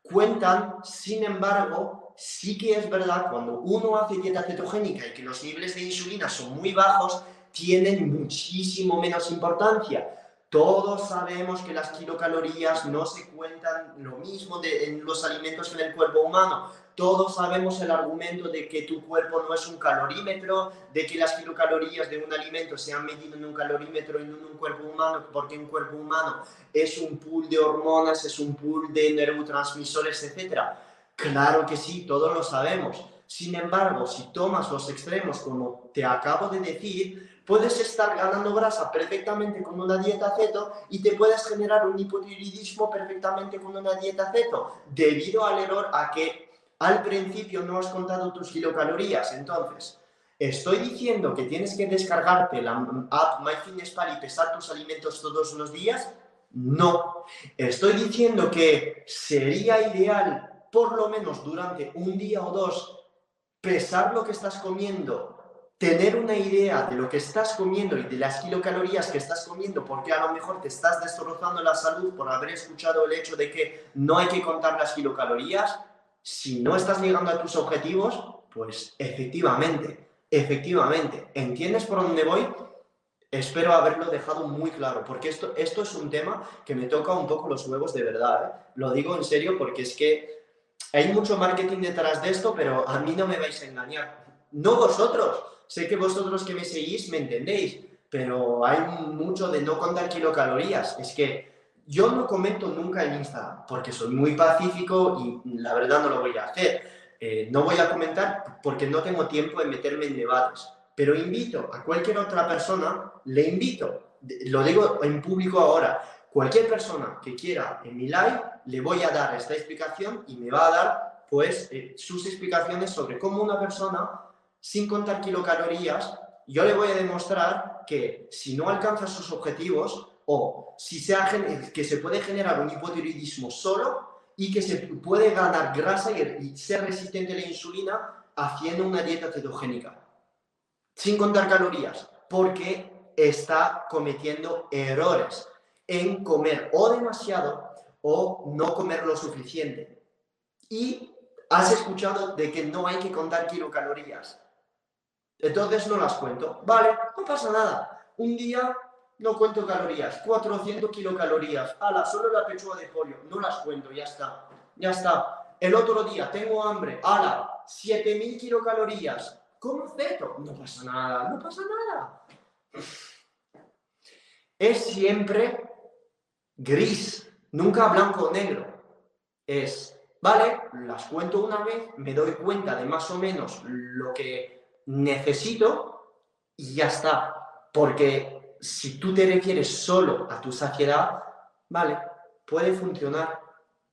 Cuentan, sin embargo, sí que es verdad, cuando uno hace dieta cetogénica y que los niveles de insulina son muy bajos, tienen muchísimo menos importancia. Todos sabemos que las kilocalorías no se cuentan lo mismo de, en los alimentos en el cuerpo humano. Todos sabemos el argumento de que tu cuerpo no es un calorímetro, de que las kilocalorías de un alimento se han medido en un calorímetro y no en un cuerpo humano, porque un cuerpo humano es un pool de hormonas, es un pool de neurotransmisores, etc. Claro que sí, todos lo sabemos. Sin embargo, si tomas los extremos, como te acabo de decir, puedes estar ganando grasa perfectamente con una dieta ceto y te puedes generar un hipotiroidismo perfectamente con una dieta ceto, debido al error a que al principio no has contado tus kilocalorías. Entonces, ¿estoy diciendo que tienes que descargarte la app MyFitnessPal y pesar tus alimentos todos los días? No. Estoy diciendo que sería ideal, por lo menos durante un día o dos, pesar lo que estás comiendo tener una idea de lo que estás comiendo y de las kilocalorías que estás comiendo, porque a lo mejor te estás destrozando la salud por haber escuchado el hecho de que no hay que contar las kilocalorías, si no estás llegando a tus objetivos, pues efectivamente, efectivamente, ¿entiendes por dónde voy? Espero haberlo dejado muy claro, porque esto, esto es un tema que me toca un poco los huevos de verdad. ¿eh? Lo digo en serio porque es que hay mucho marketing detrás de esto, pero a mí no me vais a engañar. No vosotros, sé que vosotros que me seguís me entendéis, pero hay mucho de no contar kilocalorías. Es que yo no comento nunca en Instagram porque soy muy pacífico y la verdad no lo voy a hacer. Eh, no voy a comentar porque no tengo tiempo de meterme en debates, pero invito a cualquier otra persona, le invito, lo digo en público ahora, cualquier persona que quiera en mi live, le voy a dar esta explicación y me va a dar pues eh, sus explicaciones sobre cómo una persona sin contar kilocalorías, yo le voy a demostrar que si no alcanza sus objetivos o si se que se puede generar un hipotiroidismo solo y que se puede ganar grasa y, ser resistente a la insulina haciendo una dieta cetogénica, sin contar calorías, porque está cometiendo errores en comer o demasiado o no comer lo suficiente. Y has escuchado de que no hay que contar kilocalorías. Entonces no las cuento. Vale, no pasa nada. Un día no cuento calorías, 400 kilocalorías. Ala, solo la pechuga de pollo. No las cuento, ya está. Ya está. El otro día tengo hambre. Ala, 7000 kilocalorías. ¿Cómo ceto? No pasa nada, no pasa nada. Es siempre gris, nunca blanco o negro. Es, vale, las cuento una vez, me doy cuenta de más o menos lo que necesito y ya está. Porque si tú te refieres solo a tu saciedad, vale, puede funcionar.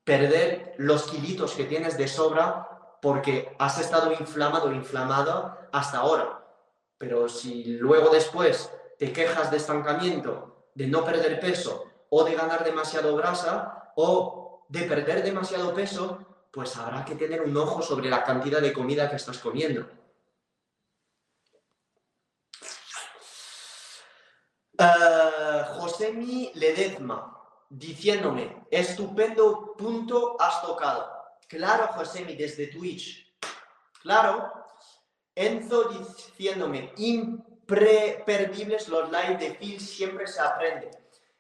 Perder los kilitos que tienes de sobra porque has estado inflamado o inflamada hasta ahora. Pero si luego después te quejas de estancamiento, de no perder peso o de ganar demasiado grasa o de perder demasiado peso, pues habrá que tener un ojo sobre la cantidad de comida que estás comiendo. Uh, Josemi Ledezma, diciéndome, estupendo punto has tocado. Claro, Josemi, desde Twitch. Claro. Enzo diciéndome, imperdibles los live de Phil, siempre se aprende.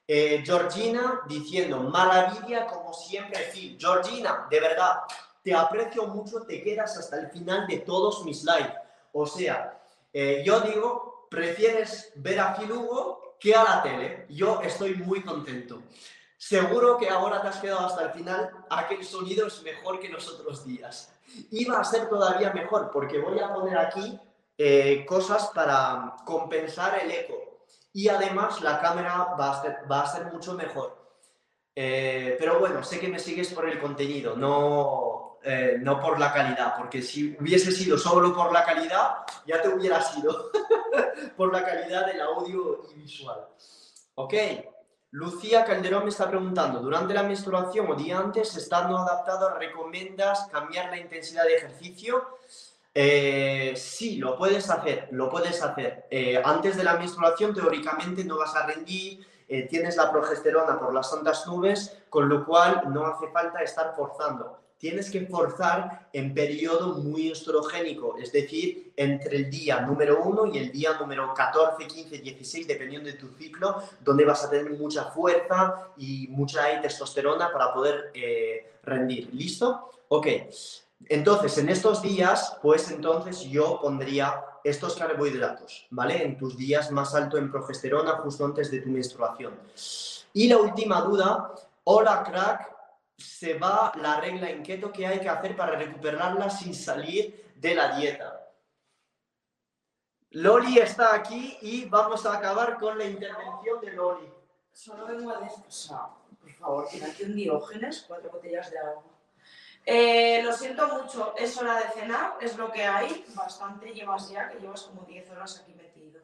Eh, Georgina diciendo, maravilla como siempre Phil. Georgina, de verdad, te aprecio mucho, te quedas hasta el final de todos mis lives. O sea, eh, yo digo, prefieres ver a Phil Hugo que a la tele. Yo estoy muy contento. Seguro que ahora te has quedado hasta el final. Aquel sonido es mejor que los otros días. Y va a ser todavía mejor porque voy a poner aquí eh, cosas para compensar el eco. Y además la cámara va a ser, va a ser mucho mejor. Eh, pero bueno, sé que me sigues por el contenido, no, eh, no por la calidad, porque si hubiese sido solo por la calidad, ya te hubiera sido por la calidad del audio y visual. Ok. Lucía Calderón me está preguntando, ¿durante la menstruación o día antes, estando adaptado, recomiendas cambiar la intensidad de ejercicio? Eh, sí, lo puedes hacer, lo puedes hacer. Eh, antes de la menstruación, teóricamente, no vas a rendir, eh, tienes la progesterona por las santas nubes, con lo cual no hace falta estar forzando tienes que forzar en periodo muy estrogénico, es decir, entre el día número 1 y el día número 14, 15, 16, dependiendo de tu ciclo, donde vas a tener mucha fuerza y mucha testosterona para poder eh, rendir. ¿Listo? Ok. Entonces, en estos días, pues entonces yo pondría estos carbohidratos, ¿vale? En tus días más alto en progesterona, justo antes de tu menstruación. Y la última duda, hola crack, se va la regla en keto que hay que hacer para recuperarla sin salir de la dieta. Loli está aquí y vamos a acabar con la intervención de Loli. Solo vengo a descansar. Por favor, tiene aquí un diógenes, cuatro botellas de agua. Eh, lo siento mucho, es hora de cenar, es lo que hay. Bastante llevas ya, que llevas como 10 horas aquí metido.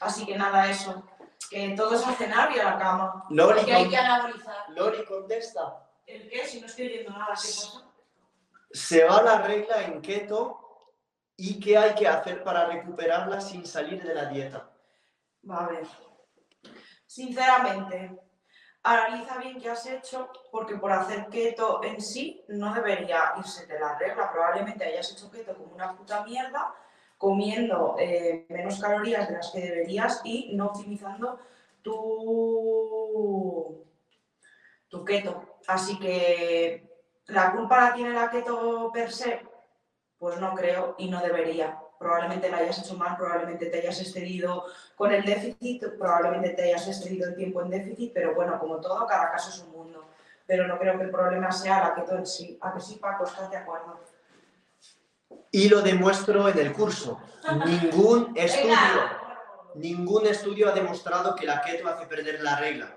Así que nada, eso. Que todo es a cenar y a la cama. Loli, que hay que anabolizar. Loli, contesta. ¿El qué? Si no estoy oyendo nada, ¿qué pasa? Se va la regla en keto y qué hay que hacer para recuperarla sin salir de la dieta. Va a ver. Sinceramente, analiza bien qué has hecho, porque por hacer keto en sí no debería irse de la regla. Probablemente hayas hecho keto como una puta mierda, comiendo eh, menos calorías de las que deberías y no optimizando tu, tu keto. Así que la culpa la tiene la keto per se, pues no creo y no debería. Probablemente la hayas hecho mal, probablemente te hayas excedido con el déficit, probablemente te hayas excedido el tiempo en déficit, pero bueno, como todo, cada caso es un mundo. Pero no creo que el problema sea la keto en sí. ¿A que sí, Paco? ¿Estás de acuerdo? Y lo demuestro en el curso. Ningún estudio, ningún estudio ha demostrado que la keto hace perder la regla.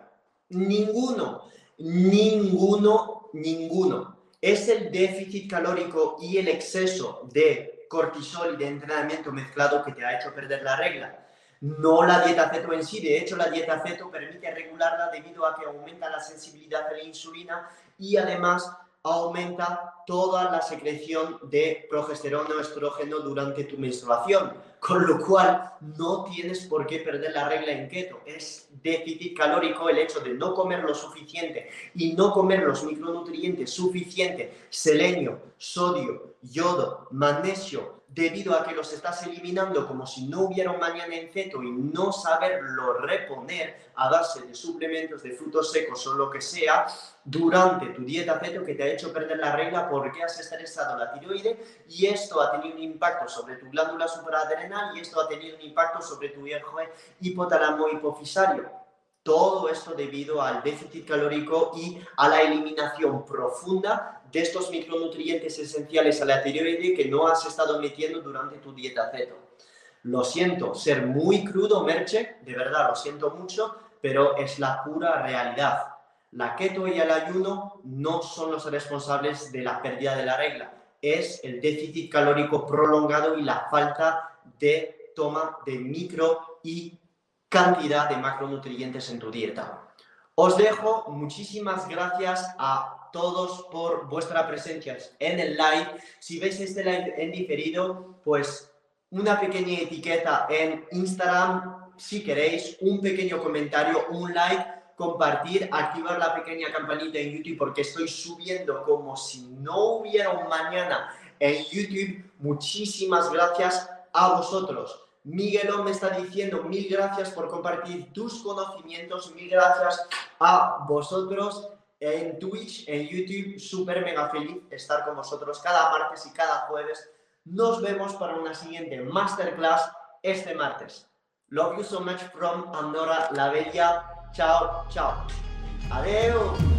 Ninguno. Ninguno, ninguno. Es el déficit calórico y el exceso de cortisol y de entrenamiento mezclado que te ha hecho perder la regla. No la dieta ceto en sí, de hecho la dieta ceto permite regularla debido a que aumenta la sensibilidad a la insulina y además aumenta toda la secreción de progesterona o estrógeno durante tu menstruación, con lo cual no tienes por qué perder la regla en keto. Es déficit calórico el hecho de no comer lo suficiente y no comer los micronutrientes suficientes, selenio, sodio, yodo, magnesio, debido a que los estás eliminando como si no hubiera un mañana en keto y no saberlo reponer a base de suplementos de frutos secos o lo que sea durante tu dieta keto que te ha hecho perder la regla porque has estresado la tiroide y esto ha tenido un impacto sobre tu glándula supraadrenal y esto ha tenido un impacto sobre tu eje hipotálamo hipofisario. Todo esto debido al déficit calórico y a la eliminación profunda de estos micronutrientes esenciales a la tiroide que no has estado metiendo durante tu dieta ceto. Lo siento, ser muy crudo, Merche, de verdad, lo siento mucho, pero es la pura realidad. La keto y el ayuno no son los responsables de la pérdida de la regla, es el déficit calórico prolongado y la falta de toma de micro y cantidad de macronutrientes en tu dieta. Os dejo, muchísimas gracias a todos por vuestra presencia en el live. Si veis este live en diferido, pues una pequeña etiqueta en Instagram, si queréis, un pequeño comentario, un like, compartir, activar la pequeña campanita en YouTube porque estoy subiendo como si no hubiera un mañana en YouTube. Muchísimas gracias a vosotros. Miguelón me está diciendo mil gracias por compartir tus conocimientos, mil gracias a vosotros en Twitch, en YouTube, súper mega feliz estar con vosotros cada martes y cada jueves. Nos vemos para una siguiente masterclass este martes. Love you so much from Andorra la Bella. Chao, chao. Adiós.